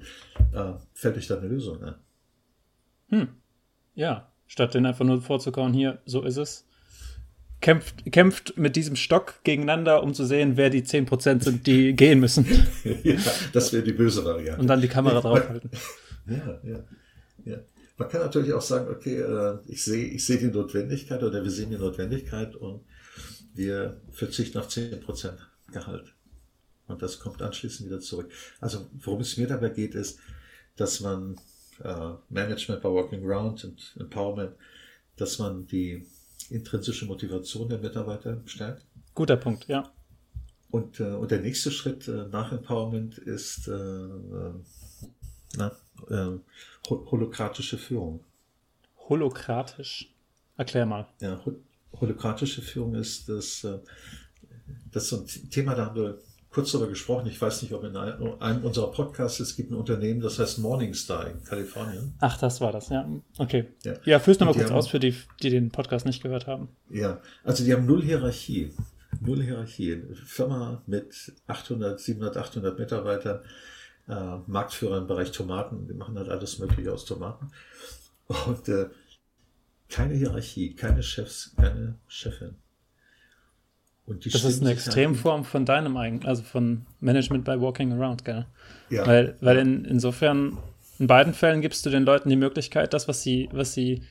äh, fällt euch da eine Lösung an. Hm. Ja, statt den einfach nur vorzukauen, hier, so ist es. Kämpft, kämpft mit diesem Stock gegeneinander, um zu sehen, wer die 10% sind, die gehen müssen. ja, das wäre die böse Variante. Und dann die Kamera draufhalten. Ja, ja, ja. Man kann natürlich auch sagen, okay, äh, ich sehe ich sehe die Notwendigkeit oder wir sehen die Notwendigkeit und wir verzichten auf 10% Gehalt. Und das kommt anschließend wieder zurück. Also worum es mir dabei geht, ist, dass man äh, Management bei Walking Ground und Empowerment, dass man die intrinsische Motivation der Mitarbeiter stärkt. Guter Punkt, ja. Und, äh, und der nächste Schritt äh, nach Empowerment ist äh, äh na, äh, holokratische Führung. Holokratisch? Erklär mal. Ja, holokratische Führung ist das, das ist so ein Thema, da haben wir kurz darüber gesprochen. Ich weiß nicht, ob in einem unserer Podcasts es gibt ein Unternehmen, das heißt Morningstar in Kalifornien. Ach, das war das, ja. Okay. Ja, ja führ's nochmal kurz haben, aus für die, die den Podcast nicht gehört haben. Ja, also die haben null Hierarchie. Null Hierarchie. Eine Firma mit 800, 700, 800 Mitarbeitern, äh, Marktführer im Bereich Tomaten. Die machen halt alles Mögliche aus Tomaten. Und äh, keine Hierarchie, keine Chefs, keine Chefin das ist eine Extremform von deinem eigenen, also von Management by Walking Around, gell? Ja. Weil, weil in, insofern, in beiden Fällen gibst du den Leuten die Möglichkeit, das, was sie, was sie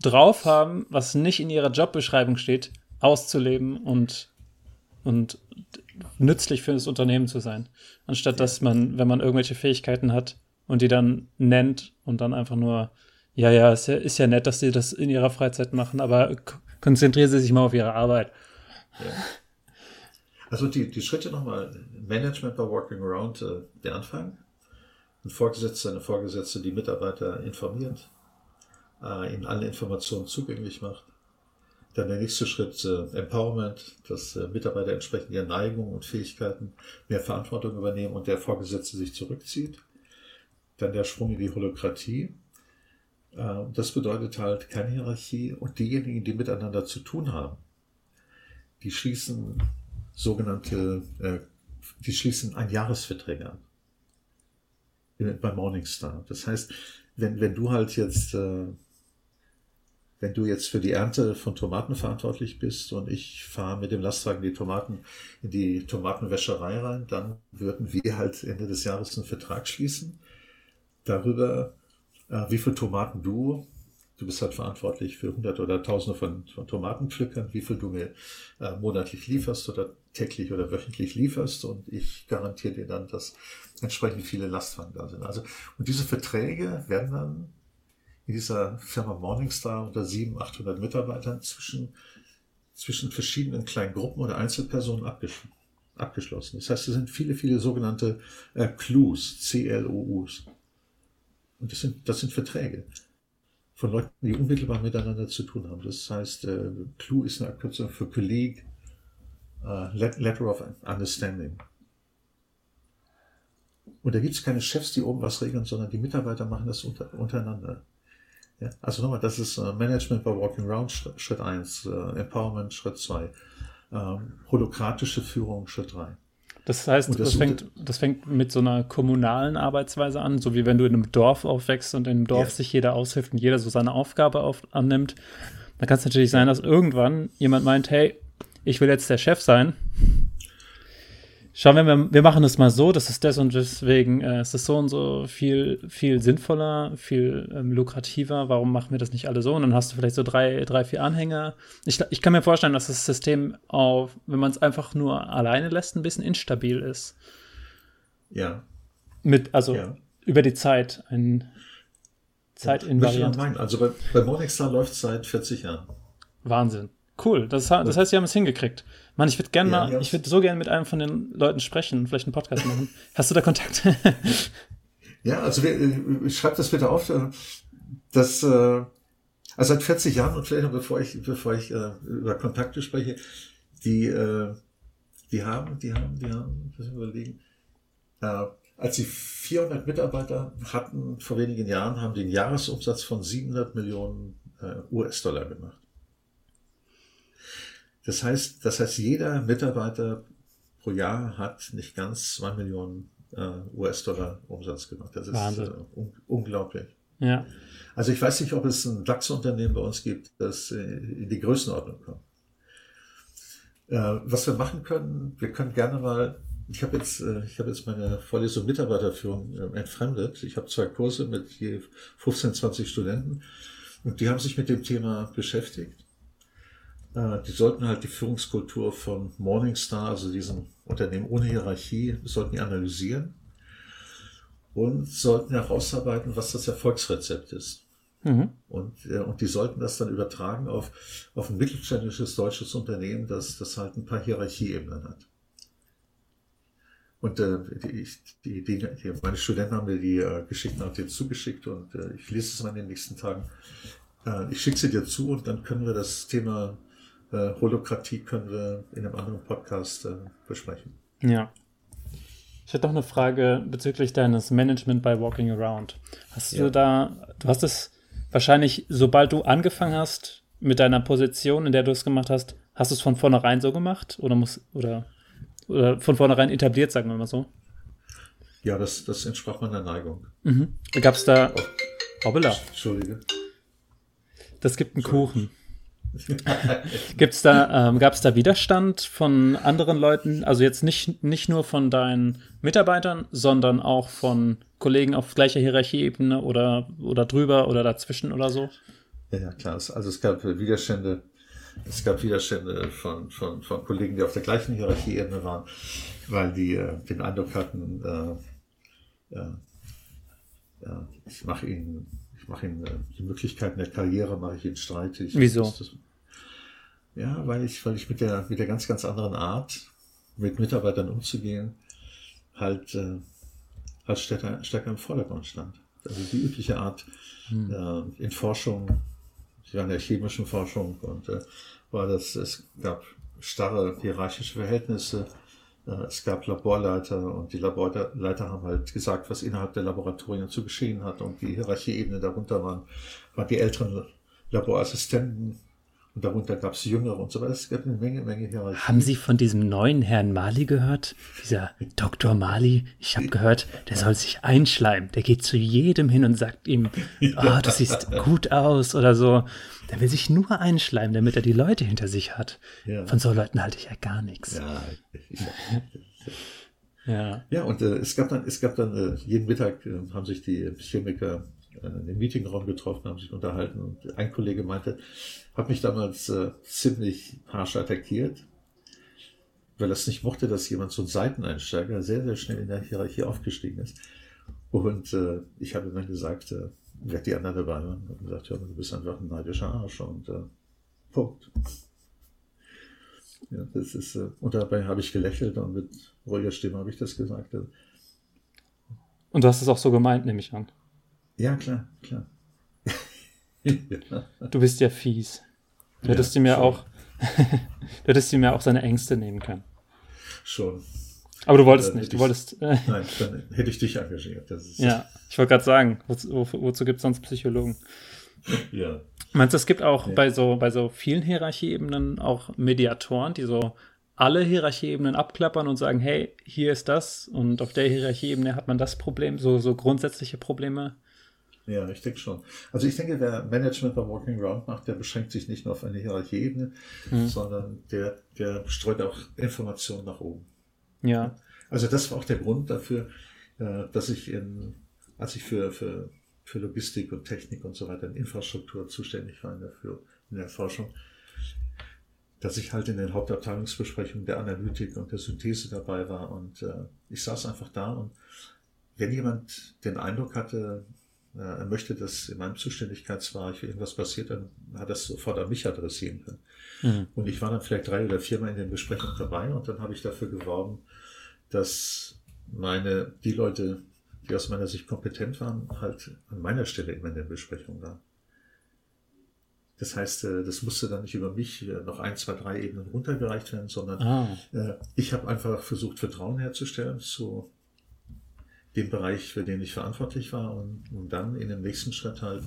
drauf haben, was nicht in ihrer Jobbeschreibung steht, auszuleben und, und nützlich für das Unternehmen zu sein. Anstatt ja. dass man, wenn man irgendwelche Fähigkeiten hat und die dann nennt und dann einfach nur, ja, ja, ist ja, ist ja nett, dass sie das in ihrer Freizeit machen, aber konzentrieren Sie sich mal auf Ihre Arbeit. Ja. Also die, die Schritte nochmal, Management by Walking Around, äh, der Anfang. Ein Vorgesetzter, eine Vorgesetzte, die Mitarbeiter informiert, äh, ihnen alle Informationen zugänglich macht. Dann der nächste Schritt, äh, Empowerment, dass äh, Mitarbeiter entsprechend ihren Neigungen und Fähigkeiten mehr Verantwortung übernehmen und der Vorgesetzte sich zurückzieht. Dann der Sprung in die Holokratie, das bedeutet halt keine Hierarchie und diejenigen, die miteinander zu tun haben, die schließen sogenannte, äh, die schließen ein Jahresverträge an. Bei Morningstar. Das heißt, wenn, wenn du halt jetzt, äh, wenn du jetzt für die Ernte von Tomaten verantwortlich bist und ich fahre mit dem Lastwagen die Tomaten in die Tomatenwäscherei rein, dann würden wir halt Ende des Jahres einen Vertrag schließen darüber, äh, wie viel Tomaten du, du bist halt verantwortlich für hunderte oder tausende von, von Tomatenpflückern, wie viel du mir äh, monatlich lieferst oder täglich oder wöchentlich lieferst und ich garantiere dir dann, dass entsprechend viele Lastwagen da sind. Also, und diese Verträge werden dann in dieser Firma Morningstar unter 700, 800 Mitarbeitern zwischen, zwischen verschiedenen kleinen Gruppen oder Einzelpersonen abgeschlossen abgeschlossen. Das heißt, es sind viele, viele sogenannte äh, Clues, C-L-O-Us. Und das sind, das sind Verträge von Leuten, die unmittelbar miteinander zu tun haben. Das heißt, äh, CLU ist eine Abkürzung für Colleague, äh, Letter of Understanding. Und da gibt es keine Chefs, die oben was regeln, sondern die Mitarbeiter machen das unter, untereinander. Ja? Also nochmal, das ist äh, Management by Walking Around, Schritt 1, äh, Empowerment, Schritt 2, ähm, holokratische Führung, Schritt 3. Das heißt, das, das, fängt, das fängt mit so einer kommunalen Arbeitsweise an, so wie wenn du in einem Dorf aufwächst und in einem Dorf ja. sich jeder aushilft und jeder so seine Aufgabe auf, annimmt. Da kann es natürlich sein, dass irgendwann jemand meint, hey, ich will jetzt der Chef sein Schauen wir, wir machen es mal so, das ist das und deswegen äh, ist es so und so viel, viel sinnvoller, viel ähm, lukrativer. Warum machen wir das nicht alle so? Und dann hast du vielleicht so drei, drei vier Anhänger. Ich, ich kann mir vorstellen, dass das System auf, wenn man es einfach nur alleine lässt, ein bisschen instabil ist. Ja. Mit, also ja. über die Zeit ein Zeitinvariant. Ja, also bei, bei Morningstar läuft es seit 40 Jahren. Wahnsinn. Cool. Das, das heißt, sie haben es hingekriegt. Mann, ich würde gerne ja, mal, ja. ich würde so gerne mit einem von den Leuten sprechen, vielleicht einen Podcast machen. Hast du da Kontakt? ja, also wir, schreib das bitte auf. Äh, dass, äh, also seit 40 Jahren und vielleicht noch bevor ich, bevor ich äh, über Kontakte spreche, die, äh, die haben, die haben, die haben, muss ich überlegen, äh, als sie 400 Mitarbeiter hatten vor wenigen Jahren, haben die einen Jahresumsatz von 700 Millionen äh, US-Dollar gemacht. Das heißt, das heißt, jeder Mitarbeiter pro Jahr hat nicht ganz zwei Millionen äh, US-Dollar Umsatz gemacht. Das ist äh, un unglaublich. Ja. Also ich weiß nicht, ob es ein DAX-Unternehmen bei uns gibt, das in die Größenordnung kommt. Äh, was wir machen können, wir können gerne mal, ich habe jetzt, äh, ich habe jetzt meine Vorlesung Mitarbeiterführung äh, entfremdet. Ich habe zwei Kurse mit je 15, 20 Studenten und die haben sich mit dem Thema beschäftigt. Äh, die sollten halt die Führungskultur von Morningstar, also diesem Unternehmen ohne Hierarchie, sollten die analysieren und sollten herausarbeiten, was das Erfolgsrezept ist. Mhm. Und, äh, und die sollten das dann übertragen auf, auf ein mittelständisches deutsches Unternehmen, das, das halt ein paar Hierarchieebenen hat. Und äh, die, die, die, die, meine Studenten haben mir die äh, Geschichten auch jetzt zugeschickt und äh, ich lese es mal in den nächsten Tagen. Äh, ich schicke sie dir zu und dann können wir das Thema äh, Holokratie können wir in einem anderen Podcast äh, besprechen. Ja. Ich hätte noch eine Frage bezüglich deines Management bei Walking Around. Hast ja. du da, du hast es wahrscheinlich, sobald du angefangen hast mit deiner Position, in der du es gemacht hast, hast du es von vornherein so gemacht oder muss oder, oder von vornherein etabliert, sagen wir mal so? Ja, das, das entsprach meiner Neigung. Mhm. Gab es da. Oh. Hoppala. Entschuldige. Das gibt einen Kuchen. Gibt's da, ähm, gab es da Widerstand von anderen Leuten? Also jetzt nicht, nicht nur von deinen Mitarbeitern, sondern auch von Kollegen auf gleicher Hierarchieebene oder, oder drüber oder dazwischen oder so? Ja, klar. Also es gab Widerstände, es gab Widerstände von, von, von Kollegen, die auf der gleichen Hierarchieebene waren, weil die äh, den Eindruck hatten, äh, ja, ich mache ihnen mache ihm äh, die Möglichkeiten der Karriere, mache ich ihn streitig. Wieso? Das, ja, weil ich, weil ich mit der, mit der ganz, ganz anderen Art, mit Mitarbeitern umzugehen, halt, äh, halt stärker, stärker im Vordergrund stand. Also die übliche Art hm. äh, in Forschung, ich war in der chemischen Forschung und äh, war das, es gab starre hierarchische Verhältnisse, es gab Laborleiter und die Laborleiter haben halt gesagt, was innerhalb der Laboratorien zu geschehen hat und die Hierarchieebene darunter waren, waren die älteren Laborassistenten und darunter gab es Jüngere und so weiter. Es gab eine Menge, Menge Hierarchie. Haben Sie von diesem neuen Herrn Mali gehört? Dieser Dr. Mali? Ich habe gehört, der soll sich einschleimen. Der geht zu jedem hin und sagt ihm, oh, du siehst gut aus oder so. Der will sich nur einschleimen, damit er die Leute hinter sich hat. Ja. Von so Leuten halte ich ja gar nichts. Ja, ja. ja und äh, es gab dann, es gab dann äh, jeden Mittag äh, haben sich die Chemiker in den Meetingraum getroffen, haben sich unterhalten und ein Kollege meinte, hat mich damals äh, ziemlich harsch attackiert, weil es nicht mochte, dass jemand so ein Seiteneinsteiger sehr, sehr schnell in der Hierarchie aufgestiegen ist. Und äh, ich habe dann gesagt, äh, wer die anderen dabei waren, und gesagt, ja, du bist einfach ein neidischer Arsch und äh, Punkt. Ja, das ist, äh, und dabei habe ich gelächelt und mit ruhiger Stimme habe ich das gesagt. Und du hast es auch so gemeint, nehme ich an. Ja, klar, klar. ja. Du bist ja fies. Du hättest ja, ihm ja schon. auch, du hättest ihm ja auch seine Ängste nehmen können. Schon. Aber du wolltest nicht. Du wolltest. Äh, nein, dann hätte ich dich engagiert. ja, ich wollte gerade sagen, wo, wozu gibt es sonst Psychologen? Ja. Meinst du, es gibt auch ja. bei so bei so vielen Hierarchieebenen auch Mediatoren, die so alle Hierarchieebenen abklappern und sagen, hey, hier ist das und auf der Hierarchieebene hat man das Problem, so, so grundsätzliche Probleme ja, ich denke schon. Also ich denke, der Management bei Walking Around macht, der beschränkt sich nicht nur auf eine Hierarchieebene, mhm. sondern der, der streut auch Informationen nach oben. Ja. Also das war auch der Grund dafür, äh, dass ich in, als ich für, für, für Logistik und Technik und so weiter in Infrastruktur zuständig war in der, in der Forschung, dass ich halt in den Hauptabteilungsbesprechungen der Analytik und der Synthese dabei war und äh, ich saß einfach da und wenn jemand den Eindruck hatte, er möchte, dass in meinem Zuständigkeitsbereich irgendwas passiert, dann hat er es sofort an mich adressieren können. Mhm. Und ich war dann vielleicht drei oder viermal in den Besprechungen dabei und dann habe ich dafür geworben, dass meine, die Leute, die aus meiner Sicht kompetent waren, halt an meiner Stelle immer in den Besprechungen waren. Das heißt, äh, das musste dann nicht über mich äh, noch ein, zwei, drei Ebenen runtergereicht werden, sondern ah. Äh, ich habe einfach versucht, Vertrauen herzustellen zu dem Bereich, für den ich verantwortlich war und, und dann in dem nächsten Schritt halt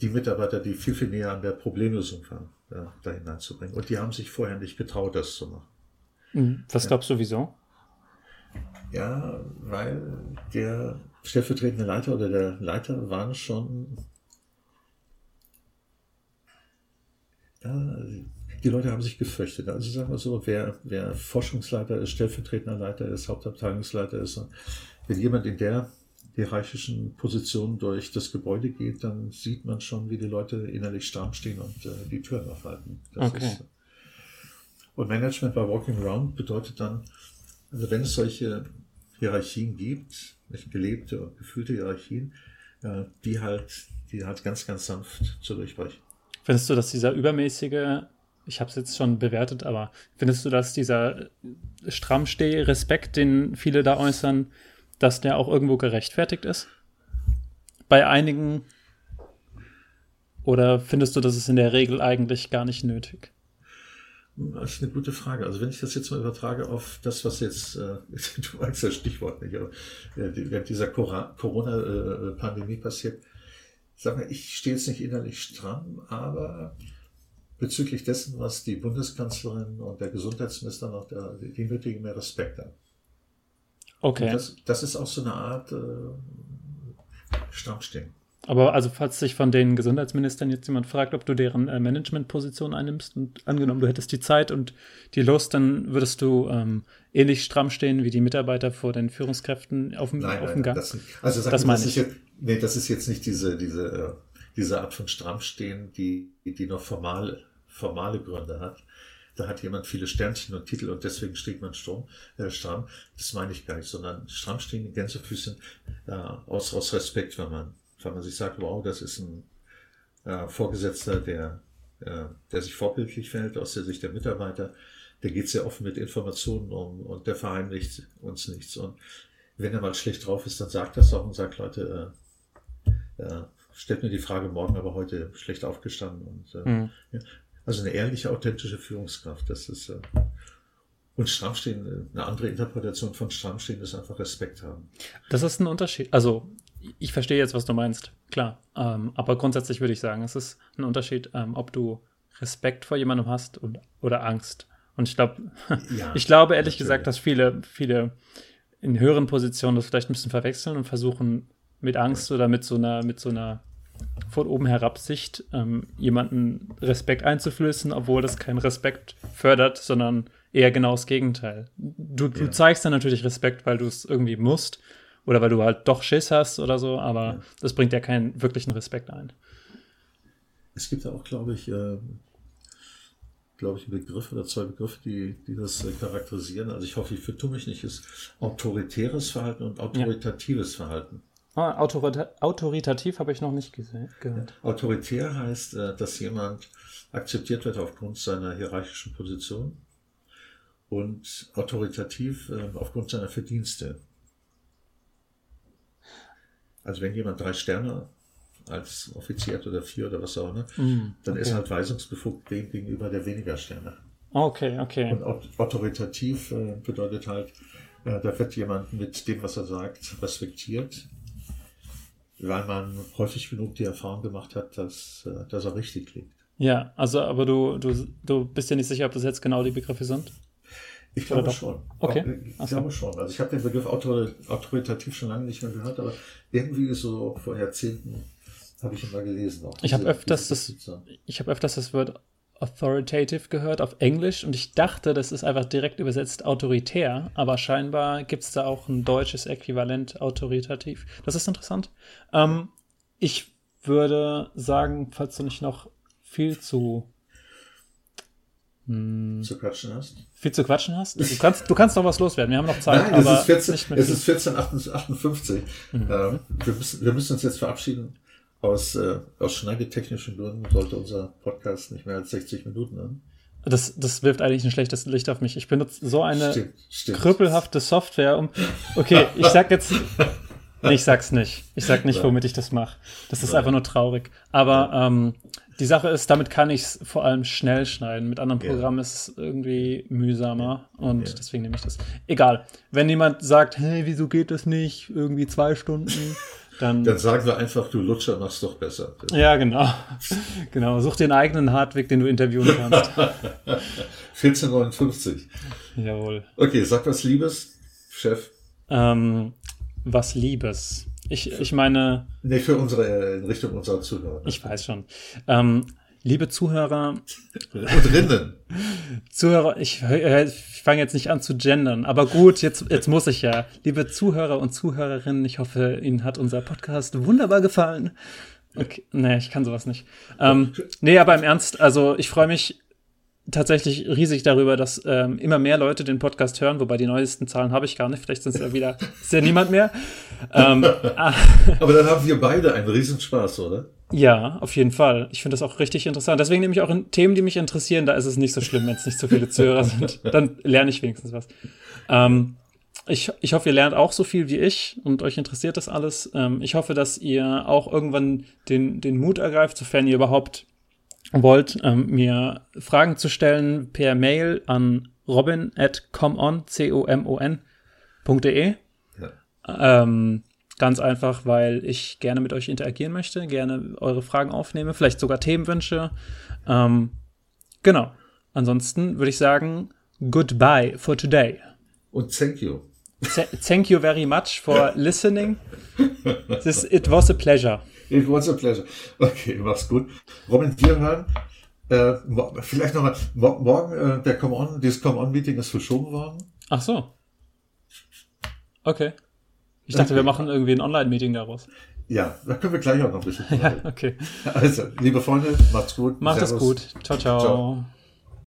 die Mitarbeiter, die viel, viel näher an der Problemlösung waren, ja, da hineinzubringen. Und die haben sich vorher nicht getraut, das zu machen. Mhm. Was ja. glaubst du, wieso? Ja, weil der stellvertretende Leiter oder der Leiter waren schon. Ja, die Leute haben sich gefürchtet. Also sagen wir so, wer, wer Forschungsleiter ist, stellvertretender Leiter ist, Hauptabteilungsleiter ist, wenn jemand in der hierarchischen Position durch das Gebäude geht, dann sieht man schon, wie die Leute innerlich stramm stehen und äh, die Türen aufhalten. Das okay. Ist, und Management bei Walking Around bedeutet dann, also wenn es solche Hierarchien gibt, gelebte und gefühlte Hierarchien, äh, die halt, die halt ganz, ganz sanft zu durchbrechen. Findest du, dass dieser übermäßige, ich habe es jetzt schon bewertet, aber findest du, dass dieser Strammsteh-Respekt, den viele da äußern, dass der auch irgendwo gerechtfertigt ist? Bei einigen? Oder findest du, das ist in der Regel eigentlich gar nicht nötig? Das ist eine gute Frage. Also wenn ich das jetzt mal übertrage auf das, was jetzt, äh, du meinst das Stichwort nicht, aber äh, während dieser Corona-Pandemie passiert, sag mal, ich stehe jetzt nicht innerlich stramm, aber bezüglich dessen, was die Bundeskanzlerin und der Gesundheitsminister noch da, die nötigen mehr Respekt an. Okay. Das, das, ist auch so eine Art äh, Stammstehen. Aber also falls sich von den Gesundheitsministern jetzt jemand fragt, ob du deren äh, Managementposition einnimmst und angenommen, du hättest die Zeit und die Lust, dann würdest du ähm, ähnlich stramm stehen wie die Mitarbeiter vor den Führungskräften auf dem, nein, auf dem Gang. Das, also sag das meine das ich. Ist jetzt, nee, das ist jetzt nicht diese, diese, äh, diese Art von Strammstehen, die, die noch formale, formale Gründe hat. Da hat jemand viele Sternchen und Titel und deswegen steht man stramm. Äh, stramm. Das meine ich gar nicht, sondern stramm stehen in Gänsefüßen äh, aus, aus Respekt, wenn man weil man sich sagt, wow, das ist ein äh, Vorgesetzter, der, äh, der sich vorbildlich verhält aus der Sicht der Mitarbeiter, der geht sehr offen mit Informationen um und der verheimlicht uns nichts. Und wenn er mal schlecht drauf ist, dann sagt das auch und sagt, Leute, äh, äh, stellt mir die Frage morgen, aber heute schlecht aufgestanden. Und, äh, mhm. ja, also eine ehrliche, authentische Führungskraft, das ist äh, und Strammstehen, eine andere Interpretation von Strammstehen ist einfach Respekt haben. Das ist ein Unterschied. Also ich verstehe jetzt, was du meinst, klar. Ähm, aber grundsätzlich würde ich sagen, es ist ein Unterschied, ähm, ob du Respekt vor jemandem hast und, oder Angst. Und ich glaube, ja, ich glaube ehrlich natürlich. gesagt, dass viele, viele in höheren Positionen das vielleicht ein bisschen verwechseln und versuchen mit Angst oder mit so einer, mit so einer von oben herab Sicht ähm, jemanden Respekt einzuflößen, obwohl das keinen Respekt fördert, sondern eher genau das Gegenteil. Du, du zeigst dann natürlich Respekt, weil du es irgendwie musst, oder weil du halt doch Schiss hast oder so, aber ja. das bringt ja keinen wirklichen Respekt ein. Es gibt ja auch, glaube ich, äh, glaube ich, einen Begriff oder zwei Begriffe, die, die das äh, charakterisieren. Also ich hoffe, ich vertue mich nicht, ist autoritäres Verhalten und autoritatives ja. Verhalten. Ah, autorita autoritativ habe ich noch nicht gehört. Autoritär heißt, äh, dass jemand akzeptiert wird aufgrund seiner hierarchischen Position und autoritativ äh, aufgrund seiner Verdienste. Also wenn jemand drei Sterne als Offizier hat oder vier oder was auch immer, mm, dann okay. ist halt weisungsbefugt dem gegenüber, der weniger Sterne. Okay, okay. Und autoritativ äh, bedeutet halt, äh, da wird jemand mit dem, was er sagt, respektiert, weil man häufig genug die Erfahrung gemacht hat, dass, äh, dass er richtig liegt. Ja, also aber du, du, du bist ja nicht sicher, ob das jetzt genau die Begriffe sind? Ich glaube schon. Okay. Ich glaube schon. Also ich habe den Begriff autoritativ schon lange nicht mehr gehört, aber irgendwie so vor Jahrzehnten habe ich ihn mal gelesen. Auch ich habe öfters das, ich habe öfters das Wort authoritative gehört auf Englisch und ich dachte, das ist einfach direkt übersetzt autoritär, aber scheinbar gibt es da auch ein deutsches Äquivalent autoritativ. Das ist interessant. Ähm, ich würde sagen, falls du nicht noch viel zu hm. zu quatschen hast. Viel zu quatschen hast? Du kannst, du kannst noch was loswerden. Wir haben noch Zeit. Nein, es ist 14, es ist 1458. Mhm. Ähm, wir, müssen, wir müssen uns jetzt verabschieden. Aus, äh, aus schneidetechnischen Gründen sollte unser Podcast nicht mehr als 60 Minuten haben. Das, das wirft eigentlich ein schlechtes Licht auf mich. Ich benutze so eine stimmt, stimmt. krüppelhafte Software, um. Okay, ich sag jetzt. Nee, ich sag's nicht. Ich sag nicht, womit ich das mache. Das ist einfach nur traurig. Aber ähm, die Sache ist, damit kann ich es vor allem schnell schneiden. Mit anderen Programmen ja. ist es irgendwie mühsamer und ja. deswegen nehme ich das. Egal. Wenn jemand sagt, hey, wieso geht das nicht? Irgendwie zwei Stunden. Dann, dann sagen wir einfach, du Lutscher machst doch besser. Ja, genau. genau. Such den eigenen Hardweg, den du interviewen kannst. 1459. Jawohl. Okay, sag was Liebes, Chef. ähm, was Liebes. Ich, ich meine. Nee, für unsere, in Richtung unserer Zuhörer. Ich weiß schon. Ähm, liebe Zuhörer. Und Rinnen. Zuhörer, ich, ich fange jetzt nicht an zu gendern, aber gut, jetzt, jetzt muss ich ja. Liebe Zuhörer und Zuhörerinnen, ich hoffe, Ihnen hat unser Podcast wunderbar gefallen. Okay, nee, ich kann sowas nicht. Ähm, nee, aber im Ernst, also ich freue mich tatsächlich riesig darüber, dass ähm, immer mehr Leute den Podcast hören, wobei die neuesten Zahlen habe ich gar nicht. Vielleicht sind es ja wieder, ist ja niemand mehr. Ähm, Aber dann haben wir beide einen Riesenspaß, oder? Ja, auf jeden Fall. Ich finde das auch richtig interessant. Deswegen nehme ich auch in Themen, die mich interessieren, da ist es nicht so schlimm, wenn es nicht so viele Zuhörer sind. Dann lerne ich wenigstens was. Ähm, ich, ich hoffe, ihr lernt auch so viel wie ich und euch interessiert das alles. Ähm, ich hoffe, dass ihr auch irgendwann den, den Mut ergreift, sofern ihr überhaupt wollt, ähm, mir Fragen zu stellen per Mail an robin at comon, C-O-M-O-N.de. Ja. Ähm, ganz einfach, weil ich gerne mit euch interagieren möchte, gerne eure Fragen aufnehme, vielleicht sogar Themenwünsche. Ähm, genau. Ansonsten würde ich sagen, goodbye for today. Und thank you. thank you very much for listening. This, it was a pleasure. It was a pleasure. Okay, mach's gut. Robin, wir hören. Äh, vielleicht nochmal, morgen, äh, der Come On, dieses Come On-Meeting ist verschoben worden. Ach so. Okay. Ich dachte, okay. wir machen irgendwie ein Online-Meeting daraus. Ja, da können wir gleich auch noch ein bisschen. ja, okay. Also, liebe Freunde, macht's gut. Macht es gut. ciao. ciao. ciao.